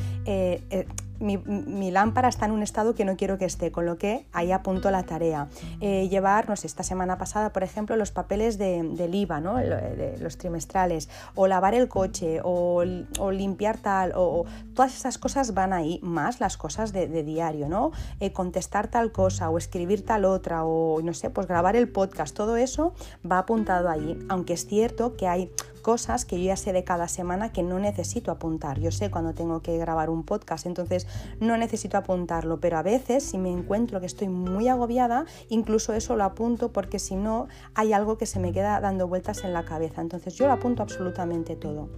Mi, lámpara está en un estado que no quiero que esté, con lo que ahí apunto la tarea. Eh, llevar, no sé, esta semana pasada, por ejemplo, los papeles de, del IVA, ¿no? de los trimestrales, o lavar el coche, o, limpiar tal, o, todas esas cosas van ahí, más las cosas de, diario, ¿no? Eh, contestar tal cosa, o escribir tal otra, o no sé, pues grabar el podcast, todo eso va apuntado ahí, aunque es cierto que hay cosas que yo ya sé de cada semana que no necesito apuntar. Yo sé cuando tengo que grabar un podcast, entonces no necesito apuntarlo, pero a veces si me encuentro que estoy muy agobiada, incluso eso lo apunto porque si no hay algo que se me queda dando vueltas en la cabeza. Entonces yo lo apunto absolutamente todo.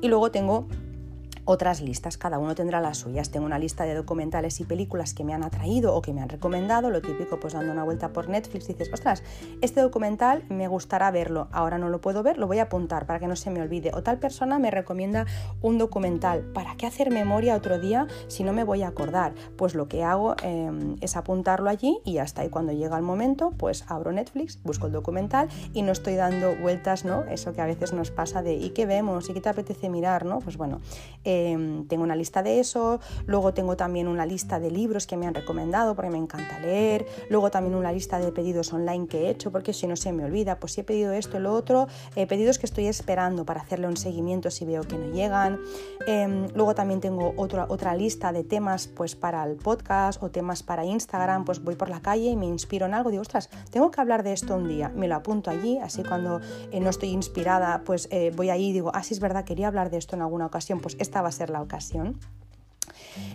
Y luego tengo otras listas, cada uno tendrá las suyas. Tengo una lista de documentales y películas que me han atraído o que me han recomendado, lo típico pues dando una vuelta por Netflix dices, ostras, este documental me gustará verlo, ahora no lo puedo ver, lo voy a apuntar para que no se me olvide. O tal persona me recomienda un documental, ¿para qué hacer memoria otro día si no me voy a acordar? Pues lo que hago em, es apuntarlo allí y hasta ahí cuando llega el momento, pues abro Netflix, busco el documental y no estoy dando vueltas, ¿no? Eso que a veces nos pasa de ¿y qué vemos? ¿y qué te apetece mirar? ¿no? Pues bueno, Em, tengo una lista de eso, luego tengo también una lista de libros que me han recomendado porque me encanta leer, luego también una lista de pedidos online que he hecho porque si no se me olvida, pues si he pedido esto lo otro, eh, pedidos que estoy esperando para hacerle un seguimiento si veo que no llegan. Em, luego también tengo otra, otra lista de temas pues para el podcast o temas para Instagram, pues voy por la calle y me inspiro en algo, digo, ostras, tengo que hablar de esto un día, me lo apunto allí, así cuando eh, no estoy inspirada, pues eh, voy ahí y digo, ah, sí es verdad, quería hablar de esto en alguna ocasión, pues esta va a ser la ocasión.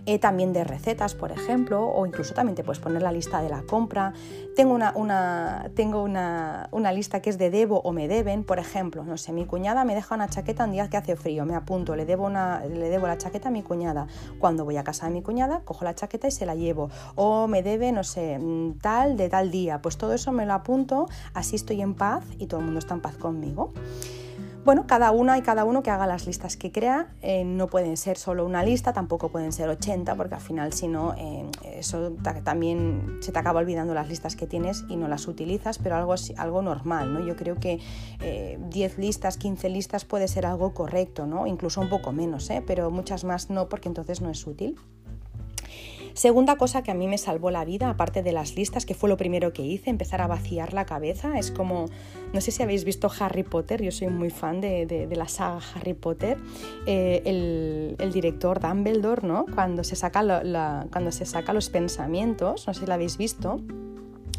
Eh, también de recetas, por ejemplo, o incluso también te puedes poner la lista de la compra. Tengo una, una tengo una, una, lista que es de debo o me deben, por ejemplo, no sé, mi cuñada me deja una chaqueta un día que hace frío, me apunto, le debo, una, le debo la chaqueta a mi cuñada. Cuando voy a casa de mi cuñada, cojo la chaqueta y se la llevo. O me debe, no sé, mm, tal de tal día. Pues todo eso me lo apunto, así estoy en paz y todo el mundo está en paz conmigo. Bueno, cada una y cada uno que haga las listas que crea. Eh, no pueden ser solo una lista, tampoco pueden ser 80, porque al final, si no, eh, eso también se te acaba olvidando las listas que tienes y no las utilizas, pero algo, algo normal, ¿no? Yo creo que 10 eh, listas, 15 listas puede ser algo correcto, ¿no? Incluso un poco menos, pero muchas más no, porque entonces no es útil. Segunda cosa que a mí me salvó la vida, aparte de las listas, que fue lo primero que hice, empezar a vaciar la cabeza. Es como, no sé si habéis visto Harry Potter, yo soy muy fan de, la saga Harry Potter. Eh, el, director Dumbledore, ¿no? Cuando se, saca cuando se saca los pensamientos, no sé si lo habéis visto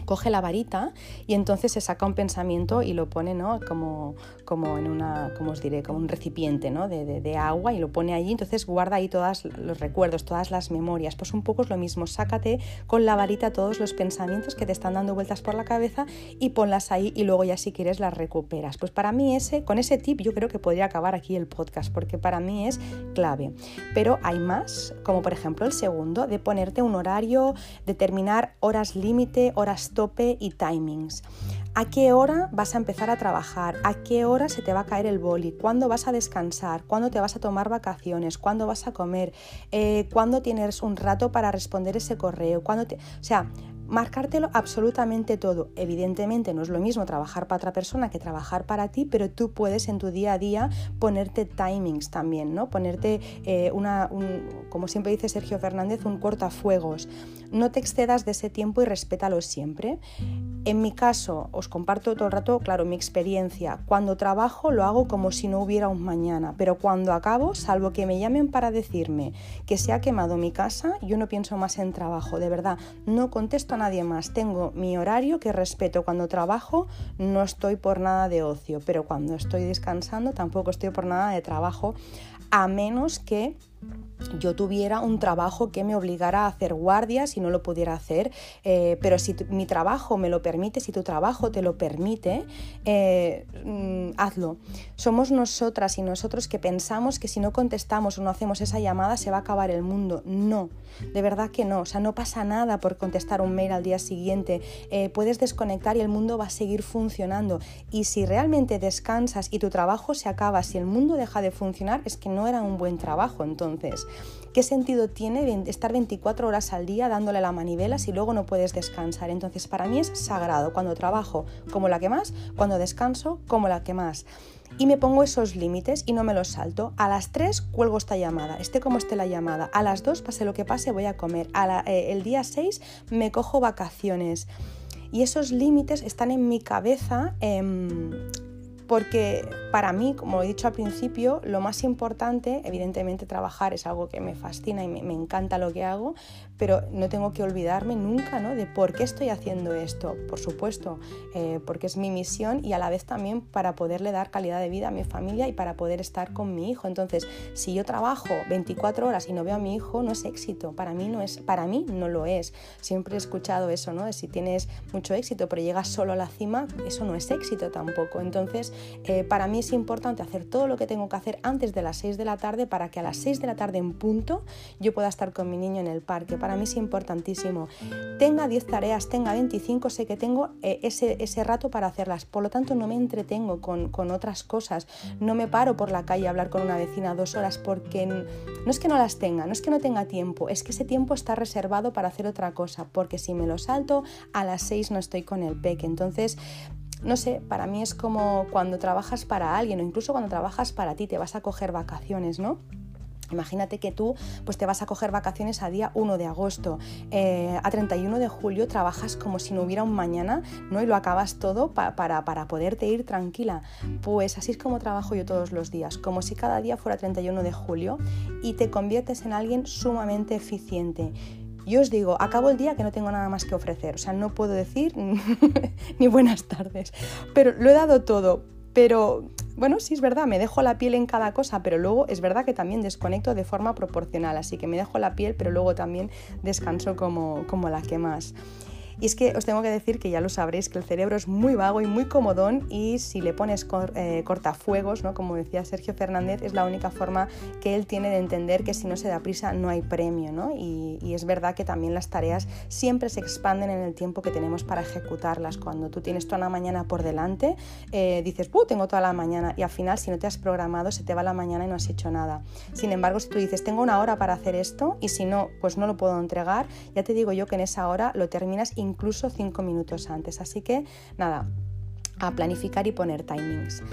coge la varita y entonces se saca un pensamiento y lo pone ¿no? como, como en una, como os diré, como un recipiente ¿no? de, de, agua y lo pone allí, entonces guarda ahí todos los recuerdos, todas las memorias. Pues un poco es lo mismo, sácate con la varita todos los pensamientos que te están dando vueltas por la cabeza y ponlas ahí y luego ya si quieres las recuperas. Pues para mí ese, con ese tip yo creo que podría acabar aquí el podcast porque para mí es clave. Pero hay más, como por ejemplo el segundo, de ponerte un horario, determinar horas límite, horas tope y timings. ¿A qué hora vas a empezar a trabajar? ¿A qué hora se te va a caer el boli? ¿Cuándo vas a descansar? ¿Cuándo te vas a tomar vacaciones? ¿Cuándo vas a comer? Eh, ¿Cuándo tienes un rato para responder ese correo? ¿Cuándo te... O sea, marcártelo absolutamente todo. Evidentemente no es lo mismo trabajar para otra persona que trabajar para ti, pero tú puedes en tu día a día ponerte timings también, ¿no? Ponerte eh, una, como siempre dice Sergio Fernández, un cortafuegos. No te excedas de ese tiempo y respétalo siempre. En mi caso, os comparto todo el rato, claro, mi experiencia. Cuando trabajo lo hago como si no hubiera un mañana, pero cuando acabo, salvo que me llamen para decirme que se ha quemado mi casa, yo no pienso más en trabajo, de verdad, no contesto nadie más. Tengo mi horario que respeto. Cuando trabajo no estoy por nada de ocio, pero cuando estoy descansando tampoco estoy por nada de trabajo, a menos que yo tuviera un trabajo que me obligara a hacer guardias y no lo pudiera hacer, eh, pero si mi trabajo me lo permite, si tu trabajo te lo permite, eh, mm, hazlo. Somos nosotras y nosotros que pensamos que si no contestamos o no hacemos esa llamada se va a acabar el mundo. No, de verdad que no. O sea, no pasa nada por contestar un mail al día siguiente. Eh, puedes desconectar y el mundo va a seguir funcionando. Y si realmente descansas y tu trabajo se acaba, si el mundo deja de funcionar, es que no era un buen trabajo entonces. ¿Qué sentido tiene estar 24 horas al día dándole la manivela si luego no puedes descansar? Entonces para mí es sagrado cuando trabajo como la que más, cuando descanso como la que más. Y me pongo esos límites y no me los salto. A las 3 cuelgo esta llamada, esté como esté la llamada. A las 2, pase lo que pase, voy a comer. Eh, el día 6 me cojo vacaciones. Y esos límites están en mi cabeza. Em, porque para mí, como he dicho al principio, lo más importante, evidentemente trabajar es algo que me fascina y me, encanta lo que hago, pero no tengo que olvidarme nunca ¿no? de por qué estoy haciendo esto, por supuesto, eh, porque es mi misión y a la vez también para poderle dar calidad de vida a mi familia y para poder estar con mi hijo. Entonces, si yo trabajo 24 horas y no veo a mi hijo, no es éxito, para mí no, es, para mí no lo es. Siempre he escuchado eso, ¿no? si tienes mucho éxito pero llegas solo a la cima, eso no es éxito tampoco. Entonces, eh, para mí es importante hacer todo lo que tengo que hacer antes de las 6 de la tarde para que a las 6 de la tarde en punto yo pueda estar con mi niño en el parque. Para mí es importantísimo. Tenga 10 tareas, tenga 25, sé que tengo eh, ese, ese, rato para hacerlas. Por lo tanto, no me entretengo con, con, otras cosas. No me paro por la calle a hablar con una vecina dos horas porque no es que no las tenga, no es que no tenga tiempo, es que ese tiempo está reservado para hacer otra cosa. Porque si me lo salto, a las 6 no estoy con el peque. Entonces, no sé, para mí es como cuando trabajas para alguien o incluso cuando trabajas para ti, te vas a coger vacaciones, ¿no? Imagínate que tú pues te vas a coger vacaciones a día 1 de agosto, eh, a 31 de julio trabajas como si no hubiera un mañana ¿no? y lo acabas todo para, para poderte ir tranquila. Pues así es como trabajo yo todos los días, como si cada día fuera 31 de julio y te conviertes en alguien sumamente eficiente. Yo os digo, acabo el día que no tengo nada más que ofrecer, o sea, no puedo decir ni buenas tardes, pero lo he dado todo pero bueno, sí es verdad, me dejo la piel en cada cosa, pero luego es verdad que también desconecto de forma proporcional, así que me dejo la piel, pero luego también descanso como, como la que más. Y es que os tengo que decir que ya lo sabréis, que el cerebro es muy vago y muy comodón y si le pones eh, cortafuegos, ¿no? como decía Sergio Fernández, es la única forma que él tiene de entender que si no se da prisa no hay premio. ¿no? Y, es verdad que también las tareas siempre se expanden en el tiempo que tenemos para ejecutarlas. Cuando tú tienes toda la mañana por delante, eh, dices, ¡uh! Tengo toda la mañana y al final si no te has programado se te va la mañana y no has hecho nada. Sin embargo, si tú dices, tengo una hora para hacer esto y si no, pues no lo puedo entregar, ya te digo yo que en esa hora lo terminas incluso cinco minutos antes. Así que nada, a planificar y poner timings.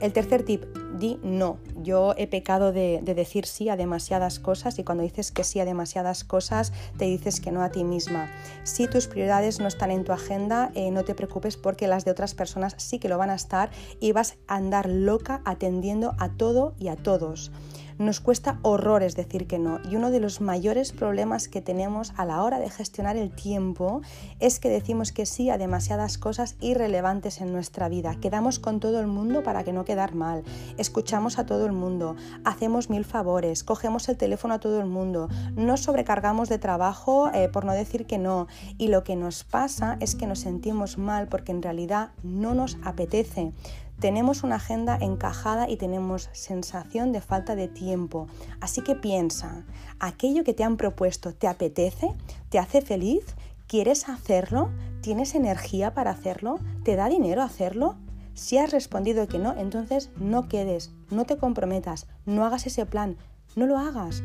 El tercer tip, di no. Yo he pecado de, decir sí a demasiadas cosas y cuando dices que sí a demasiadas cosas te dices que no a ti misma. Si tus prioridades no están en tu agenda, eh, no te preocupes porque las de otras personas sí que lo van a estar y vas a andar loca atendiendo a todo y a todos. Nos cuesta horrores decir que no y uno de los mayores problemas que tenemos a la hora de gestionar el tiempo es que decimos que sí a demasiadas cosas irrelevantes en nuestra vida. Quedamos con todo el mundo para que no quedar mal, escuchamos a todo el mundo, hacemos mil favores, cogemos el teléfono a todo el mundo, nos sobrecargamos de trabajo eh, por no decir que no y lo que nos pasa es que nos sentimos mal porque en realidad no nos apetece. Tenemos una agenda encajada y tenemos sensación de falta de tiempo. Así que piensa, ¿aquello que te han propuesto te apetece? ¿Te hace feliz? ¿Quieres hacerlo? ¿Tienes energía para hacerlo? ¿Te da dinero hacerlo? Si has respondido que no, entonces no quedes, no te comprometas, no hagas ese plan, no lo hagas.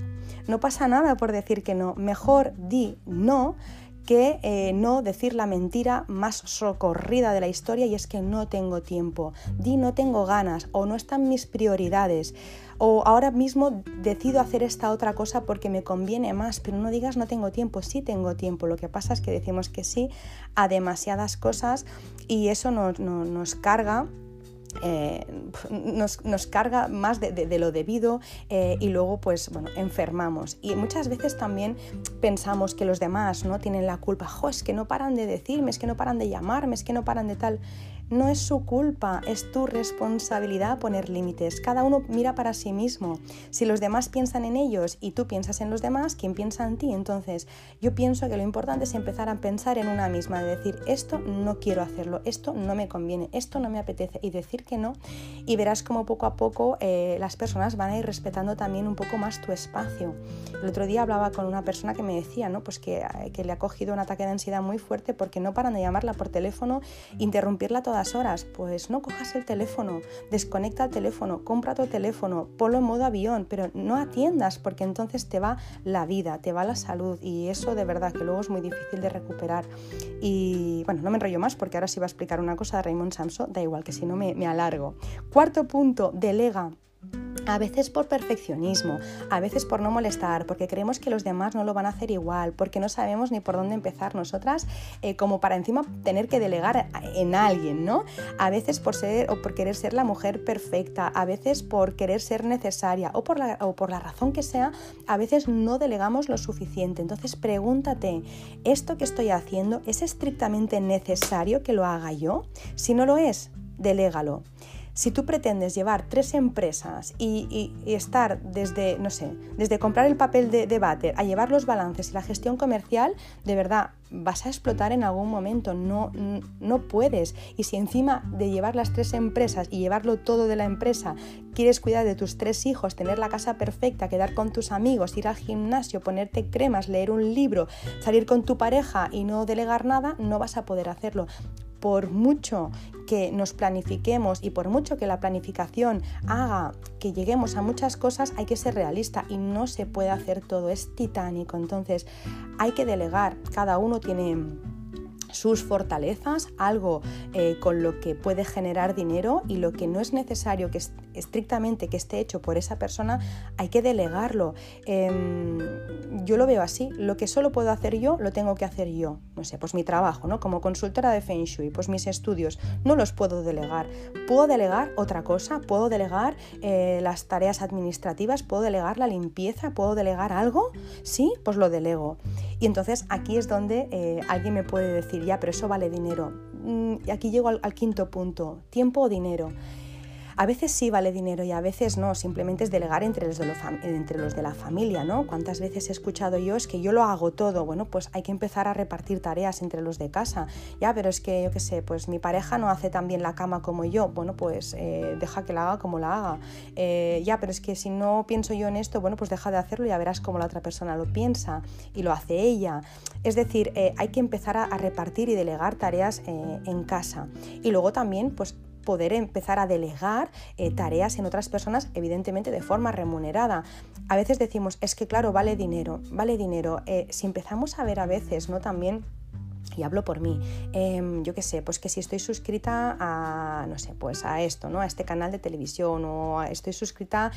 No pasa nada por decir que no. Mejor di no que eh, no decir la mentira más socorrida de la historia y es que no tengo tiempo, di no tengo ganas o no están mis prioridades. O ahora mismo decido hacer esta otra cosa porque me conviene más, pero no digas no tengo tiempo, sí tengo tiempo, lo que pasa es que decimos que sí a demasiadas cosas y eso nos carga eh, nos, carga más de, lo debido eh, y luego pues bueno, enfermamos. Y muchas veces también pensamos que los demás no tienen la culpa, jo, es que no paran de decirme, es que no paran de llamarme, es que no paran de tal. No es su culpa, es tu responsabilidad poner límites. Cada uno mira para sí mismo. Si los demás piensan en ellos y tú piensas en los demás, ¿quién piensa en ti? Entonces, yo pienso que lo importante es empezar a pensar en una misma, de decir, esto no quiero hacerlo, esto no me conviene, esto no me apetece, y decir que no. Y verás como poco a poco eh, las personas van a ir respetando también un poco más tu espacio. El otro día hablaba con una persona que me decía, ¿no? Pues que, que le ha cogido un ataque de ansiedad muy fuerte porque no paran de llamarla por teléfono, interrumpirla horas, pues no cojas el teléfono, desconecta el teléfono, compra tu teléfono, ponlo en modo avión, pero no atiendas porque entonces te va la vida, te va la salud y eso de verdad que luego es muy difícil de recuperar. Y bueno, no me enrollo más porque ahora sí va a explicar una cosa de Raymond Samso, da igual que si no me, me alargo. Cuarto punto, delega. A veces por perfeccionismo, a veces por no molestar, porque creemos que los demás no lo van a hacer igual, porque no sabemos ni por dónde empezar nosotras, eh, como para encima tener que delegar en alguien, ¿no? A veces por ser o por querer ser la mujer perfecta, a veces por querer ser necesaria o por la, o por la razón que sea, a veces no delegamos lo suficiente. Entonces pregúntate, ¿esto que estoy haciendo es estrictamente necesario que lo haga yo? Si no lo es, delégalo. Si tú pretendes llevar tres empresas y, estar desde, no sé, desde comprar el papel de, de váter a llevar los balances y la gestión comercial, de verdad, vas a explotar en algún momento, no, no puedes. Y si encima de llevar las tres empresas y llevarlo todo de la empresa, quieres cuidar de tus tres hijos, tener la casa perfecta, quedar con tus amigos, ir al gimnasio, ponerte cremas, leer un libro, salir con tu pareja y no delegar nada, no vas a poder hacerlo por mucho que nos planifiquemos y por mucho que la planificación haga que lleguemos a muchas cosas, hay que ser realista y no se puede hacer todo, es titánico. Entonces hay que delegar, cada uno tiene sus fortalezas, algo eh, con lo que puede generar dinero y lo que no es necesario que estrictamente que esté hecho por esa persona, hay que delegarlo. Em, yo lo veo así, lo que solo puedo hacer yo, lo tengo que hacer yo. No sé, pues mi trabajo, ¿no? Como consultora de Feng Shui, pues mis estudios, no los puedo delegar. Puedo delegar otra cosa, puedo delegar eh, las tareas administrativas, puedo delegar la limpieza, puedo delegar algo, sí, pues lo delego. Y entonces aquí es donde eh, alguien me puede decir, ya, pero eso vale dinero. Mm, y aquí llego al, al quinto punto, tiempo o dinero. A veces sí vale dinero y a veces no, simplemente es delegar entre los, de entre los de la familia, ¿no? ¿Cuántas veces he escuchado yo es que yo lo hago todo? Bueno, pues hay que empezar a repartir tareas entre los de casa. Ya, pero es que yo qué sé, pues mi pareja no hace tan bien la cama como yo. Bueno, pues eh, deja que la haga como la haga. Eh, ya, pero es que si no pienso yo en esto, bueno, pues deja de hacerlo y ya verás cómo la otra persona lo piensa y lo hace ella. Es decir, eh, hay que empezar a, a, repartir y delegar tareas en casa. Y luego también, pues poder empezar a delegar eh, tareas en otras personas, evidentemente de forma remunerada. A veces decimos, es que claro, vale dinero, vale dinero. Eh, si empezamos a ver a veces, ¿no? También y hablo por mí, em, yo qué sé, pues que si estoy suscrita a, no sé, pues a esto, ¿no? A este canal de televisión o estoy suscrita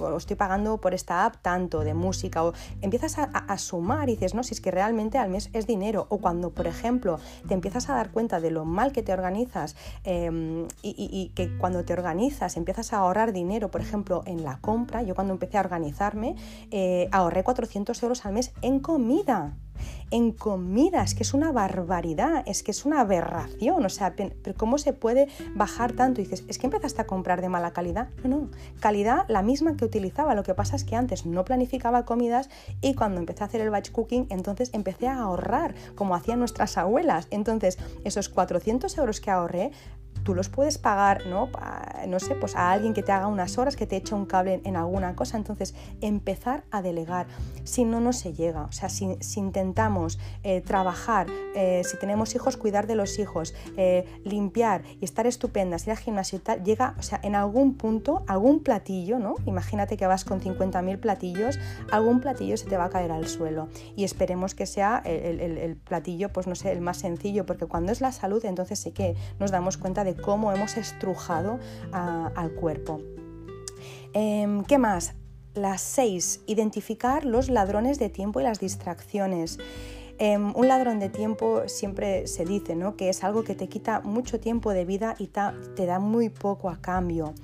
o estoy pagando por esta app tanto de música o empiezas a, sumar y dices, no, si es que realmente al mes es dinero o cuando, por ejemplo, te empiezas a dar cuenta de lo mal que te organizas em, y, que cuando te organizas empiezas a ahorrar dinero, por ejemplo, en la compra, yo cuando empecé a organizarme eh, ahorré 400 euros al mes en comida en comidas, que es una barbaridad, es que es una aberración, o sea, pero ¿cómo se puede bajar tanto? Y dices, es que empezaste a comprar de mala calidad. No, no, calidad la misma que utilizaba, lo que pasa es que antes no planificaba comidas y cuando empecé a hacer el batch cooking, entonces empecé a ahorrar, como hacían nuestras abuelas. Entonces, esos 400 euros que ahorré, tú los puedes pagar, ¿no? no sé, pues a alguien que te haga unas horas, que te eche un cable en alguna cosa. Entonces, empezar a delegar. Si no, no se llega. O sea, si, intentamos eh, trabajar, eh, si tenemos hijos, cuidar de los hijos, eh, limpiar y estar estupendas, ir al gimnasio y tal, llega, o sea, en algún punto, algún platillo, ¿no? Imagínate que vas con 50.000 platillos, algún platillo se te va a caer al suelo. Y esperemos que sea el, el platillo, pues no sé, el más sencillo, porque cuando es la salud, entonces sí que nos damos cuenta de cómo hemos estrujado al cuerpo. Em, ¿Qué más? Las seis, identificar los ladrones de tiempo y las distracciones. Em, un ladrón de tiempo siempre se dice ¿no? que es algo que te quita mucho tiempo de vida y te da muy poco a cambio.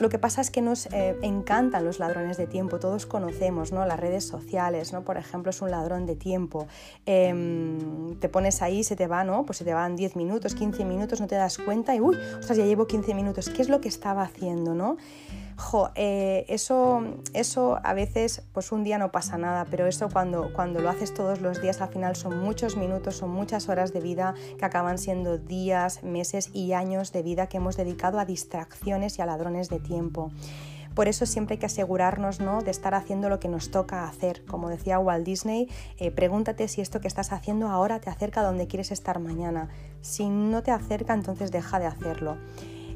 Lo que pasa es que nos eh, encantan los ladrones de tiempo, todos conocemos ¿no? las redes sociales, ¿no? por ejemplo, es un ladrón de tiempo, em, te pones ahí, se te va, ¿no? pues se te van 10 minutos, 15 minutos, no te das cuenta y, uy, ostras, ya llevo 15 minutos, ¿qué es lo que estaba haciendo? ¿no? Eh, eso, eso a veces, pues un día no pasa nada, pero eso cuando, cuando lo haces todos los días, al final son muchos minutos, son muchas horas de vida que acaban siendo días, meses y años de vida que hemos dedicado a distracciones y a ladrones de tiempo. Por eso siempre hay que asegurarnos ¿no? de estar haciendo lo que nos toca hacer. Como decía Walt Disney, eh, pregúntate si esto que estás haciendo ahora te acerca a donde quieres estar mañana. Si no te acerca, entonces deja de hacerlo.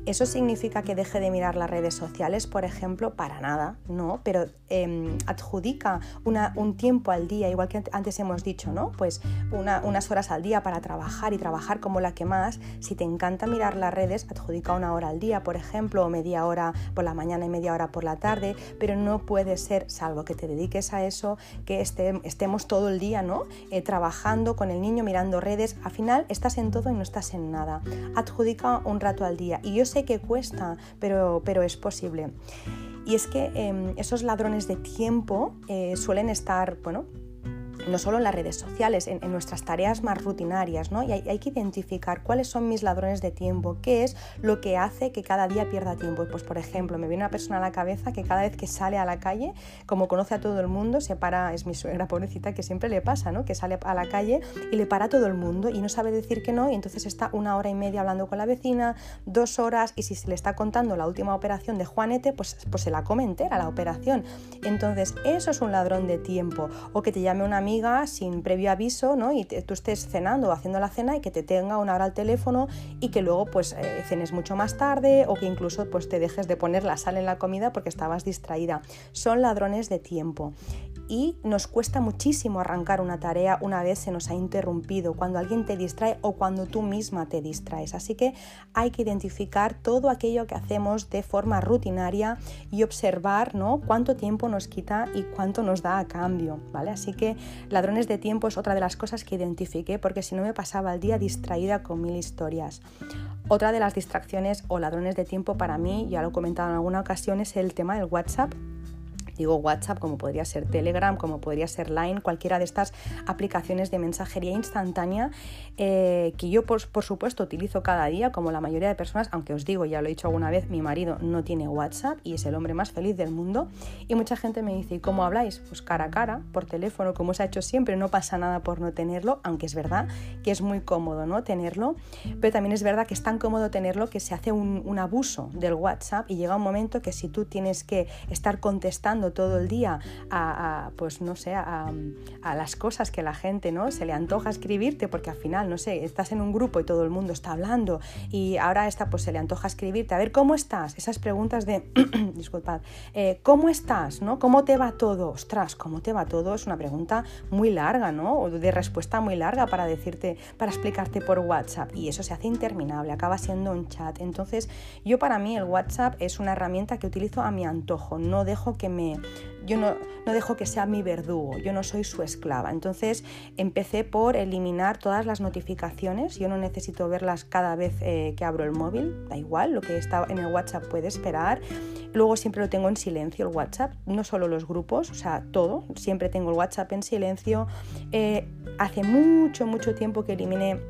¿Eso significa que deje de mirar las redes sociales, por ejemplo? Para nada, no, pero em, adjudica un tiempo al día, igual que antes hemos dicho, ¿no? Pues unas horas al día para trabajar y trabajar como la que más. Si te encanta mirar las redes, adjudica una hora al día, por ejemplo, o media hora por la mañana y media hora por la tarde, pero no puede ser, salvo que te dediques a eso, que estemos todo el día, ¿no? Eh, trabajando con el niño, mirando redes. Al final estás en todo y no estás en nada. Adjudica un rato al día. Y yo que cuesta, pero, pero es posible. Y es que em, esos ladrones de tiempo eh, suelen estar, bueno, no solo en las redes sociales, en, nuestras tareas más rutinarias, ¿no? Y hay, que identificar cuáles son mis ladrones de tiempo, qué es lo que hace que cada día pierda tiempo. Pues, por ejemplo, me viene una persona a la cabeza que cada vez que sale a la calle, como conoce a todo el mundo, se para, es mi suegra pobrecita, que siempre le pasa, ¿no? Que sale a la calle y le para a todo el mundo y no sabe decir que no, y entonces está una hora y media hablando con la vecina, dos horas, y si se le está contando la última operación de Juanete, pues, pues se la come entera la operación. Entonces, eso es un ladrón de tiempo. O que te llame una amiga sin previo aviso, ¿no? Y tú estés cenando o haciendo la cena y que te tenga una hora al teléfono y que luego pues eh, cenes mucho más tarde o que incluso pues te dejes de poner la sal en la comida porque estabas distraída. Son ladrones de tiempo y nos cuesta muchísimo arrancar una tarea una vez se nos ha interrumpido, cuando alguien te distrae o cuando tú misma te distraes. Así que hay que identificar todo aquello que hacemos de forma rutinaria y observar ¿no? cuánto tiempo nos quita y cuánto nos da a cambio. ¿vale? Así que ladrones de tiempo es otra de las cosas que identifiqué porque si no me pasaba el día distraída con mil historias. Otra de las distracciones o ladrones de tiempo para mí, ya lo he comentado en alguna ocasión, es el tema del WhatsApp Digo WhatsApp, como podría ser Telegram, como podría ser Line, cualquiera de estas aplicaciones de mensajería instantánea eh, que yo por, supuesto utilizo cada día, como la mayoría de personas, aunque os digo, ya lo he dicho alguna vez, mi marido no tiene WhatsApp y es el hombre más feliz del mundo. Y mucha gente me dice, ¿y cómo habláis? Pues cara a cara, por teléfono, como se ha hecho siempre, no pasa nada por no tenerlo, aunque es verdad que es muy cómodo ¿no? tenerlo, pero también es verdad que es tan cómodo tenerlo que se hace un, un abuso del WhatsApp y llega un momento que si tú tienes que estar contestando todo el día a, pues no sé, a, las cosas que la gente no se le antoja escribirte, porque al final, no sé, estás en un grupo y todo el mundo está hablando y ahora esta pues se le antoja escribirte, a ver, ¿cómo estás? Esas preguntas de, disculpad, eh, ¿cómo estás? ¿no? ¿Cómo te va todo? Ostras, ¿cómo te va todo? Es una pregunta muy larga, ¿no? O de respuesta muy larga para decirte, para explicarte por WhatsApp y eso se hace interminable, acaba siendo un chat. Entonces, yo para mí el WhatsApp es una herramienta que utilizo a mi antojo, no dejo que me yo no, dejo que sea mi verdugo, yo no soy su esclava. Entonces empecé por eliminar todas las notificaciones, yo no necesito verlas cada vez eh, que abro el móvil, da igual, lo que está en el WhatsApp puede esperar. Luego siempre lo tengo en silencio el WhatsApp, no solo los grupos, o sea, todo, siempre tengo el WhatsApp en silencio. Eh, hace mucho, mucho tiempo que eliminé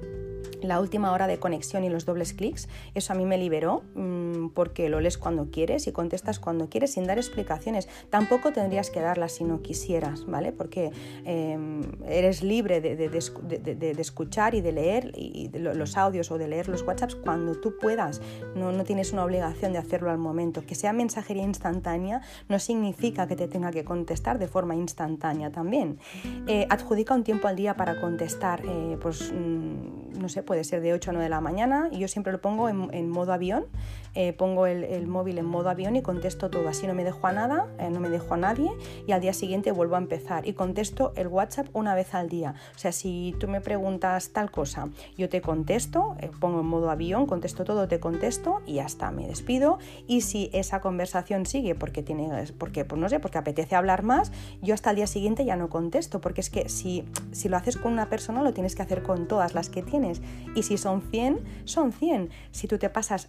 la última hora de conexión y los dobles clics, eso a mí me liberó mm, porque lo lees cuando quieres y contestas cuando quieres sin dar explicaciones. Tampoco tendrías que darlas si no quisieras, ¿vale? Porque em, eres libre de, escuchar y de leer los audios o de leer los WhatsApps cuando tú puedas. No, no tienes una obligación de hacerlo al momento. Que sea mensajería instantánea no significa que te tenga que contestar de forma instantánea también. Eh, adjudica un tiempo al día para contestar, eh, pues mm, no sé, puede ser de 8 a 9 de la mañana y yo siempre lo pongo en, modo avión, eh, pongo el, móvil en modo avión y contesto todo, así no me dejo a nada, eh, no me dejo a nadie y al día siguiente vuelvo a empezar. Y contesto el WhatsApp una vez al día. O sea, si tú me preguntas tal cosa, yo te contesto, eh, pongo en modo avión, contesto todo, te contesto y ya está, me despido. Y si esa conversación sigue porque tiene, porque, pues no sé, porque apetece hablar más, yo hasta el día siguiente ya no contesto, porque es que si, si lo haces con una persona lo tienes que hacer con todas las que tienes. Y si son 100, son 100. Si tú te pasas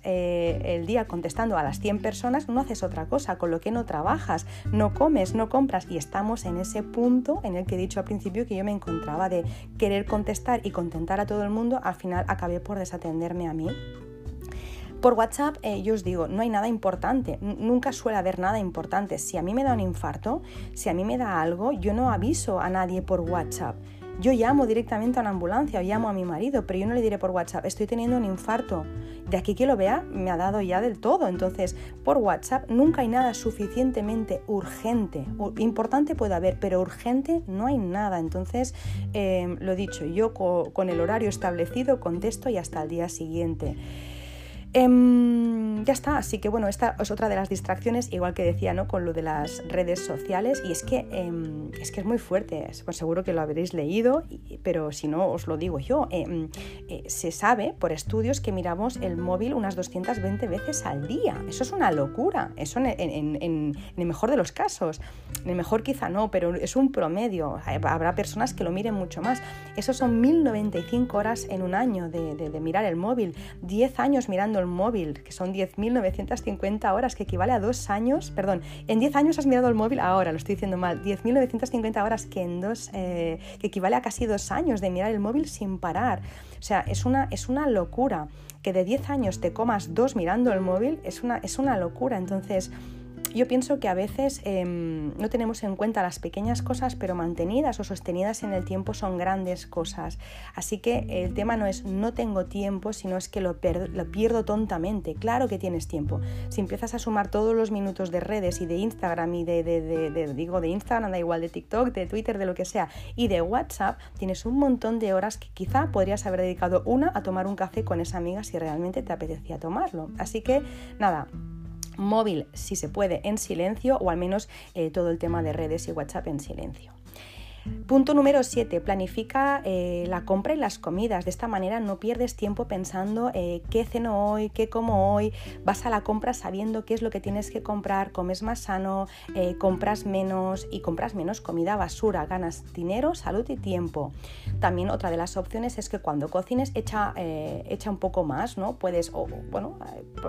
el día contestando a las 100 personas, no haces otra cosa, con lo que no trabajas, no comes, no compras. Y estamos en ese punto en el que he dicho al principio que yo me encontraba de querer contestar y contentar a todo el mundo, al final acabé por desatenderme a mí. Por WhatsApp, eh, yo os digo, no hay nada importante, nunca suele haber nada importante. Si a mí me da un infarto, si a mí me da algo, yo no aviso a nadie por WhatsApp. Yo llamo directamente a una ambulancia o llamo a mi marido, pero yo no le diré por WhatsApp, estoy teniendo un infarto. De aquí que lo vea, me ha dado ya del todo. Entonces, por WhatsApp nunca hay nada suficientemente urgente. Importante puede haber, pero urgente no hay nada. Entonces, eh, lo dicho, yo con el horario establecido contesto y hasta el día siguiente. Em, ya está, así que bueno, esta es otra de las distracciones, igual que decía, ¿no? Con lo de las redes sociales, y es que, em, es, que es muy fuerte, pues seguro que lo habréis leído, pero si no, os lo digo yo. Em, eh, se sabe por estudios que miramos el móvil unas 220 veces al día. Eso es una locura, eso en, el mejor de los casos. En el mejor quizá no, pero es un promedio. Habrá personas que lo miren mucho más. Eso son 1095 horas en un año de, de mirar el móvil, 10 años mirando el móvil, que son 10.950 horas, que equivale a dos años, perdón, en 10 años has mirado el móvil, ahora lo estoy diciendo mal, 10.950 horas que, en dos, eh, que equivale a casi dos años de mirar el móvil sin parar. O sea, es una, es una locura. Que de 10 años te comas dos mirando el móvil es una, es una locura. Entonces, yo pienso que a veces em, no tenemos en cuenta las pequeñas cosas, pero mantenidas o sostenidas en el tiempo son grandes cosas. Así que el tema no es no tengo tiempo, sino es que lo, lo pierdo tontamente. Claro que tienes tiempo. Si empiezas a sumar todos los minutos de redes y de Instagram y de, de, digo, de Instagram, da igual, de TikTok, de Twitter, de lo que sea, y de WhatsApp, tienes un montón de horas que quizá podrías haber dedicado una a tomar un café con esa amiga si realmente te apetecía tomarlo. Así que nada, móvil si se puede en silencio o al menos eh, todo el tema de redes y WhatsApp en silencio. Punto número 7. Planifica eh, la compra y las comidas. De esta manera no pierdes tiempo pensando eh, qué ceno hoy, qué como hoy. Vas a la compra sabiendo qué es lo que tienes que comprar, comes más sano, eh, compras menos y compras menos comida basura. Ganas dinero, salud y tiempo. También otra de las opciones es que cuando cocines echa, echa un poco más, ¿no? Puedes, bueno,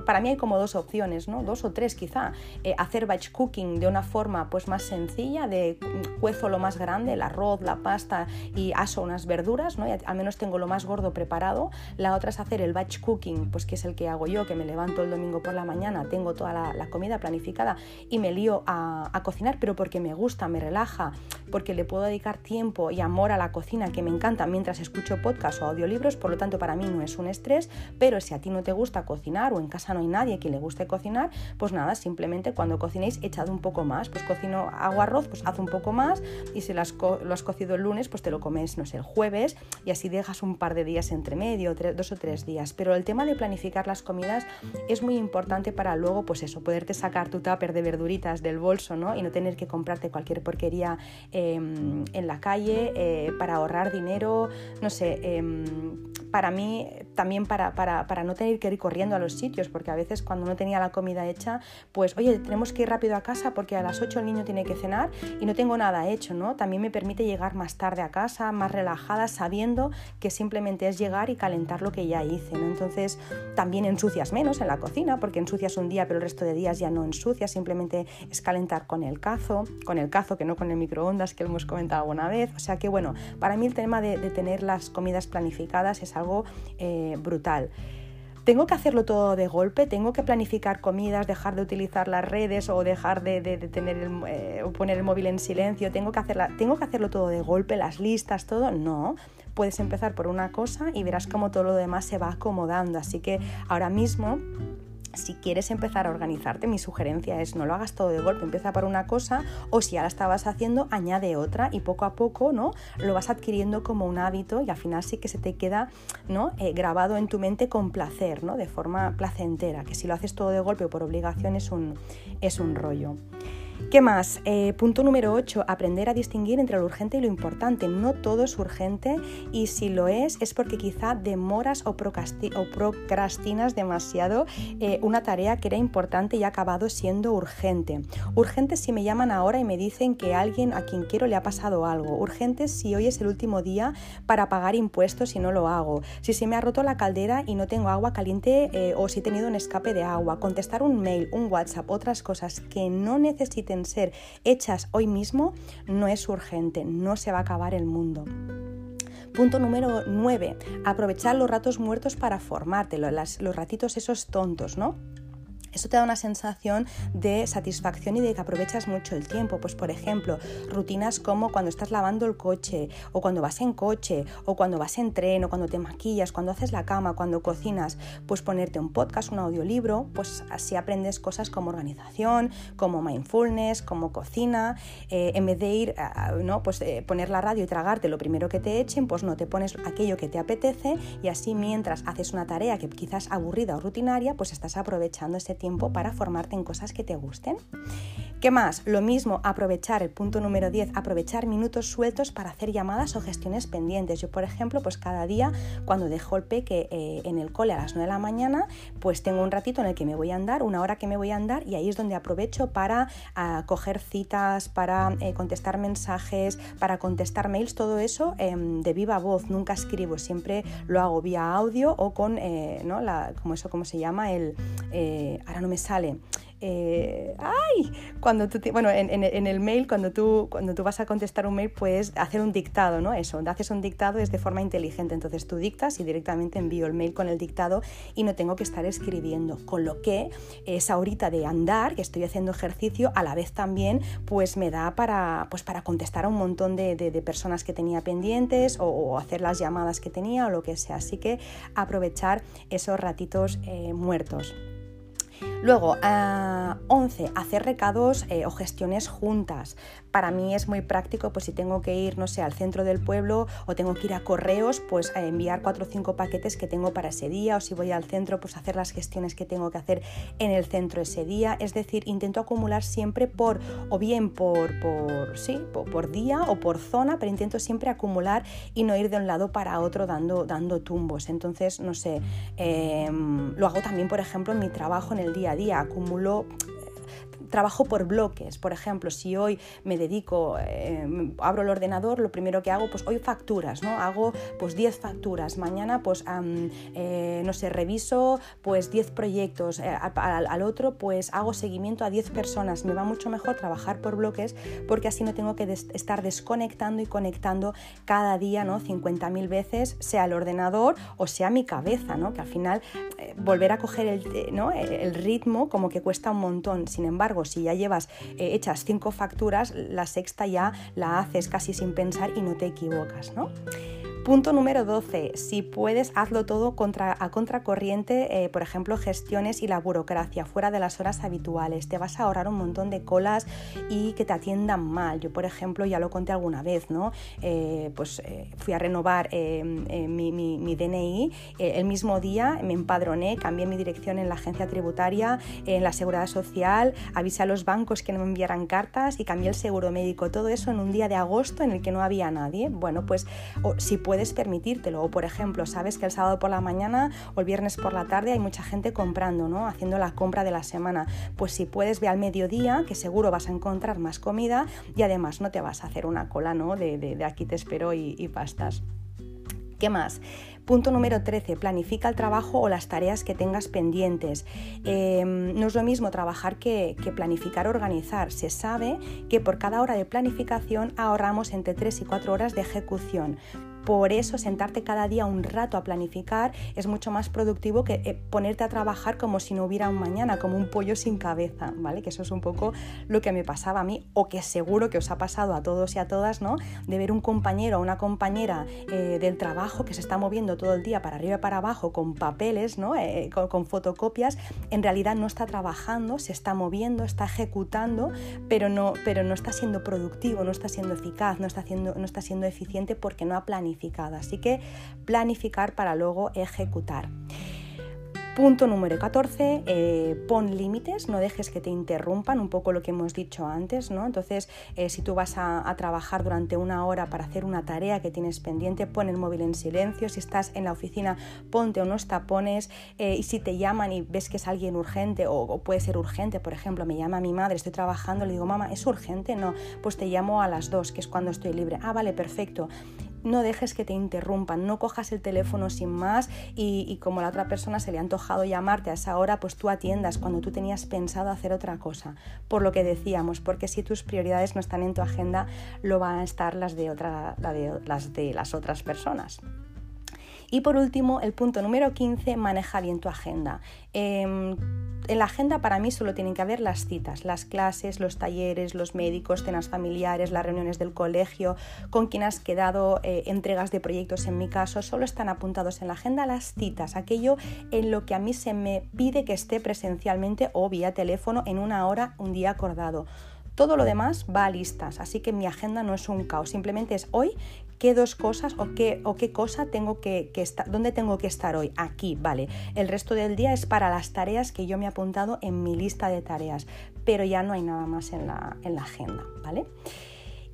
para mí hay como dos opciones, ¿no? Dos o tres quizá. hacer batch cooking de una forma pues más sencilla, de cuezo lo más grande, el arroz la pasta y aso unas verduras, ¿no? al menos tengo lo más gordo preparado. La otra es hacer el batch cooking, pues que es el que hago yo, que me levanto el domingo por la mañana, tengo toda la, comida planificada y me lío a, cocinar, pero porque me gusta, me relaja, porque le puedo dedicar tiempo y amor a la cocina, que me encanta mientras escucho podcast o audiolibros, por lo tanto para mí no es un estrés, pero si a ti no te gusta cocinar o en casa no hay nadie que le guste cocinar, pues nada, simplemente cuando cocinéis echad un poco más, pues cocino, hago arroz, pues haz un poco más y si las, has cocido el lunes, pues te lo comes, no sé, el jueves y así dejas un par de días entre medio, dos o tres días. Pero el tema de planificar las comidas es muy importante para luego, pues eso, poderte sacar tu tupper de verduritas del bolso, ¿no? Y no tener que comprarte cualquier porquería em, en la calle eh, para ahorrar dinero, no sé. Em, para mí también para, para, para, no tener que ir corriendo a los sitios, porque a veces cuando no tenía la comida hecha, pues oye, tenemos que ir rápido a casa porque a las 8 el niño tiene que cenar y no tengo nada hecho, ¿no? También me permite llegar más tarde a casa, más relajada, sabiendo que simplemente es llegar y calentar lo que ya hice, ¿no? Entonces también ensucias menos en la cocina, porque ensucias un día pero el resto de días ya no ensucias, simplemente es calentar con el cazo, con el cazo que no con el microondas que hemos comentado alguna vez, o sea que bueno, para mí el tema de, de tener las comidas planificadas es algo eh, brutal. ¿Tengo que hacerlo todo de golpe? ¿Tengo que planificar comidas, dejar de utilizar las redes o dejar de, tener eh, o poner el móvil en silencio? ¿Tengo que, hacerla, ¿Tengo que hacerlo todo de golpe, las listas, todo? No. Puedes empezar por una cosa y verás cómo todo lo demás se va acomodando. Así que ahora mismo si quieres empezar a organizarte, mi sugerencia es no lo hagas todo de golpe, empieza por una cosa o si ya la estabas haciendo, añade otra y poco a poco ¿no? lo vas adquiriendo como un hábito y al final sí que se te queda ¿no? Eh, grabado en tu mente con placer, ¿no? de forma placentera, que si lo haces todo de golpe o por obligación es un, es un rollo. ¿Qué más? Eh, punto número 8, aprender a distinguir entre lo urgente y lo importante. No todo es urgente y si lo es es porque quizá demoras o, procrastinas demasiado eh, una tarea que era importante y ha acabado siendo urgente. Urgente si me llaman ahora y me dicen que alguien a quien quiero le ha pasado algo. Urgente si hoy es el último día para pagar impuestos y no lo hago. Si se me ha roto la caldera y no tengo agua caliente eh, o si he tenido un escape de agua. Contestar un mail, un WhatsApp, otras cosas que no necesito ser hechas hoy mismo, no es urgente, no se va a acabar el mundo. Punto número 9. Aprovechar los ratos muertos para formarte, los ratitos esos tontos, ¿no? Eso te da una sensación de satisfacción y de que aprovechas mucho el tiempo. Pues por ejemplo, rutinas como cuando estás lavando el coche o cuando vas en coche o cuando vas en tren o cuando te maquillas, cuando haces la cama, cuando cocinas, pues ponerte un podcast, un audiolibro, pues así aprendes cosas como organización, como mindfulness, como cocina. Eh, en vez de ir, ¿no? Pues eh, poner la radio y tragarte lo primero que te echen, pues no, te pones aquello que te apetece y así mientras haces una tarea que quizás aburrida o rutinaria, pues estás aprovechando ese tiempo para formarte en cosas que te gusten. ¿Qué más? Lo mismo, aprovechar, el punto número 10, aprovechar minutos sueltos para hacer llamadas o gestiones pendientes. Yo, por ejemplo, pues cada día cuando dejo el peque eh, en el cole a las 9 de la mañana, pues tengo un ratito en el que me voy a andar, una hora que me voy a andar y ahí es donde aprovecho para ah, coger citas, para eh, contestar mensajes, para contestar mails, todo eso em, de viva voz, nunca escribo, siempre lo hago vía audio o con, eh, ¿no? La, como eso, ¿cómo se llama? El, no me sale. Eh, ¡Ay! Cuando tú, bueno, en, el mail, cuando tú, cuando tú vas a contestar un mail, puedes hacer un dictado, ¿no? Eso, haces un dictado es de forma inteligente. Entonces tú dictas y directamente envío el mail con el dictado y no tengo que estar escribiendo. Con lo que esa horita de andar, que estoy haciendo ejercicio, a la vez también, pues me da para, pues para contestar a un montón de, personas que tenía pendientes o, hacer las llamadas que tenía o lo que sea. Así que aprovechar esos ratitos eh, muertos. Luego, 11, ah, hacer recados eh, o gestiones juntas. Para mí es muy práctico, pues si tengo que ir, no sé, al centro del pueblo o tengo que ir a correos, pues a enviar cuatro o cinco paquetes que tengo para ese día, o si voy al centro, pues hacer las gestiones que tengo que hacer en el centro ese día. Es decir, intento acumular siempre por, o bien por, por sí, por, día o por zona, pero intento siempre acumular y no ir de un lado para otro dando, dando tumbos. Entonces, no sé, em, lo hago también, por ejemplo, en mi trabajo en el día a día, acumulo trabajo por bloques. Por ejemplo, si hoy me dedico, eh, abro el ordenador, lo primero que hago, pues hoy facturas, ¿no? Hago pues 10 facturas, mañana pues, eh, no sé, reviso pues 10 proyectos, eh, al, otro pues hago seguimiento a 10 personas. Me va mucho mejor trabajar por bloques porque así no tengo que estar desconectando y conectando cada día, ¿no? 50.000 veces, sea el ordenador o sea mi cabeza, ¿no? Que al final volver a coger el, ¿no? el ritmo como que cuesta un montón. Sin embargo, si ya llevas eh, hechas cinco facturas, la sexta ya la haces casi sin pensar y no te equivocas, ¿no? Punto número 12. Si puedes, hazlo todo contra, a contracorriente, eh, por ejemplo, gestiones y la burocracia, fuera de las horas habituales. Te vas a ahorrar un montón de colas y que te atiendan mal. Yo, por ejemplo, ya lo conté alguna vez, ¿no? Eh, pues eh, fui a renovar mi, mi, DNI. el mismo día me empadroné, cambié mi dirección en la agencia tributaria, en la seguridad social, avisé a los bancos que no me enviaran cartas y cambié el seguro médico. Todo eso en un día de agosto en el que no había nadie. Bueno, pues si puedes puedes permitírtelo. O por ejemplo, sabes que el sábado por la mañana o el viernes por la tarde hay mucha gente comprando, ¿no? Haciendo la compra de la semana. Pues si puedes, ve al mediodía, que seguro vas a encontrar más comida y además no te vas a hacer una cola, ¿no? De, aquí te espero y, y pastas. ¿Qué más? Punto número 13. Planifica el trabajo o las tareas que tengas pendientes. Em, no es lo mismo trabajar que, que planificar o organizar. Se sabe que por cada hora de planificación ahorramos entre 3 y 4 horas de ejecución. Por eso sentarte cada día un rato a planificar es mucho más productivo que eh, ponerte a trabajar como si no hubiera un mañana, como un pollo sin cabeza, ¿vale? Que eso es un poco lo que me pasaba a mí o que seguro que os ha pasado a todos y a todas, ¿no? De ver un compañero o una compañera eh, del trabajo que se está moviendo todo el día para arriba y para abajo con papeles, ¿no? Eh, con, fotocopias, en realidad no está trabajando, se está moviendo, está ejecutando, pero no, pero no está siendo productivo, no está siendo eficaz, no está, no está siendo eficiente porque no ha planificado Así que planificar para luego ejecutar. Punto número 14, eh, pon límites, no dejes que te interrumpan, un poco lo que hemos dicho antes, ¿no? Entonces, eh, si tú vas a, trabajar durante una hora para hacer una tarea que tienes pendiente, pon el móvil en silencio, si estás en la oficina, ponte unos tapones, eh, y si te llaman y ves que es alguien urgente, o, o, puede ser urgente, por ejemplo, me llama mi madre, estoy trabajando, le digo, mamá, ¿es urgente? No, pues te llamo a las dos, que es cuando estoy libre. Ah, vale, perfecto no dejes que te interrumpan, no cojas el teléfono sin más y, como la otra persona se le ha antojado llamarte a esa hora, pues tú atiendas cuando tú tenías pensado hacer otra cosa. Por lo que decíamos, porque si tus prioridades no están en tu agenda, lo van a estar las de, otra, las, de las otras personas. Y por último, el punto número 15, maneja bien tu agenda. Em, en la agenda para mí solo tienen que haber las citas, las clases, los talleres, los médicos, cenas familiares, las reuniones del colegio, con quien has quedado, eh, entregas de proyectos en mi caso, solo están apuntados en la agenda las citas, aquello en lo que a mí se me pide que esté presencialmente o vía teléfono en una hora, un día acordado. Todo lo demás va a listas, así que mi agenda no es un caos, simplemente es hoy qué dos cosas o qué, o qué cosa tengo que, estar, dónde tengo que estar hoy, aquí, vale. El resto del día es para las tareas que yo me he apuntado en mi lista de tareas, pero ya no hay nada más en la, en la agenda, ¿vale?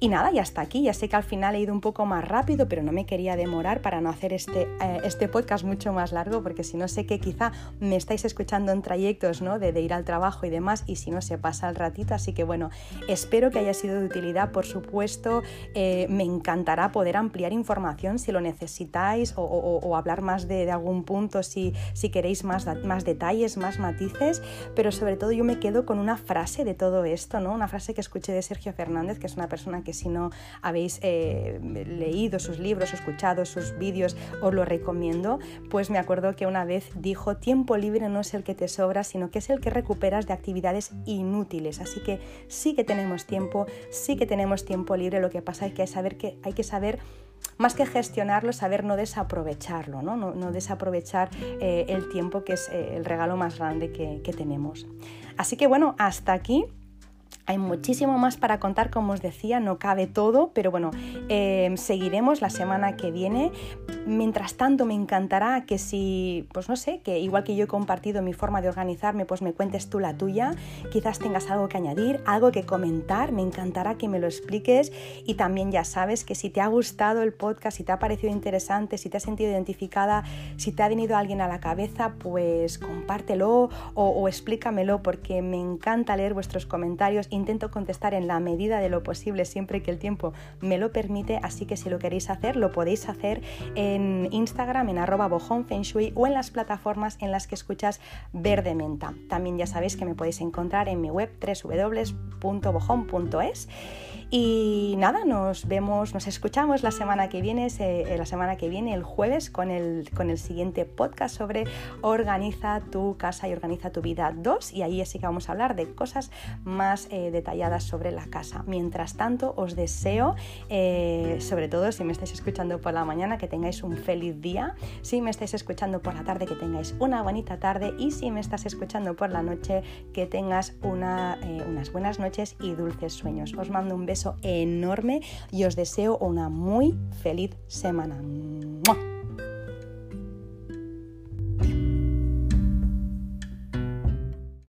Y nada, ya está aquí. Ya sé que al final he ido un poco más rápido, pero no me quería demorar para no hacer este, eh, este podcast mucho más largo, porque si no sé que quizá me estáis escuchando en trayectos ¿no? de, ir al trabajo y demás, y si no se pasa el ratito. Así que bueno, espero que haya sido de utilidad, por supuesto. Eh, me encantará poder ampliar información si lo necesitáis o, hablar más de, algún punto si, si queréis más, más detalles, más matices, pero sobre todo yo me quedo con una frase de todo esto, ¿no? una frase que escuché de Sergio Fernández, que es una persona que si no habéis eh, leído sus libros escuchado sus vídeos, os lo recomiendo, pues me acuerdo que una vez dijo, tiempo libre no es el que te sobra, sino que es el que recuperas de actividades inútiles. Así que sí que tenemos tiempo, sí que tenemos tiempo libre, lo que pasa es que hay, saber que, hay que saber más que gestionarlo, saber no desaprovecharlo, no, no, desaprovechar eh, el tiempo que es eh, el regalo más grande que tenemos. Así que bueno, hasta aquí hay muchísimo más para contar, como os decía, no cabe todo, pero bueno, em, seguiremos la semana que viene. Mientras tanto, me encantará que si, pues no sé, que igual que yo he compartido mi forma de organizarme, pues me cuentes tú la tuya, quizás tengas algo que añadir, algo que comentar, me encantará que me lo expliques. Y también ya sabes que si te ha gustado el podcast, si te ha parecido interesante, si te has sentido identificada, si te ha venido alguien a la cabeza, pues compártelo o, o explícamelo porque me encanta leer vuestros comentarios intento contestar en la medida de lo posible siempre que el tiempo me lo permite, así que si lo queréis hacer, lo podéis hacer en Instagram, en arroba bojonfengshui o en las plataformas en las que escuchas Verde Menta. También ya sabéis que me podéis encontrar en mi web www.bojon.es y nada, nos vemos, nos escuchamos la semana que viene, eh, la semana que viene, el jueves, con el, con el siguiente podcast sobre Organiza tu casa y organiza tu vida 2. Y ahí sí que vamos a hablar de cosas más eh, detalladas sobre la casa. Mientras tanto, os deseo, eh, sobre todo si me estáis escuchando por la mañana, que tengáis un feliz día. Si me estáis escuchando por la tarde, que tengáis una bonita tarde. Y si me estás escuchando por la noche, que tengas una, unas buenas noches y dulces sueños. Os mando un beso enorme y os deseo una muy feliz semana.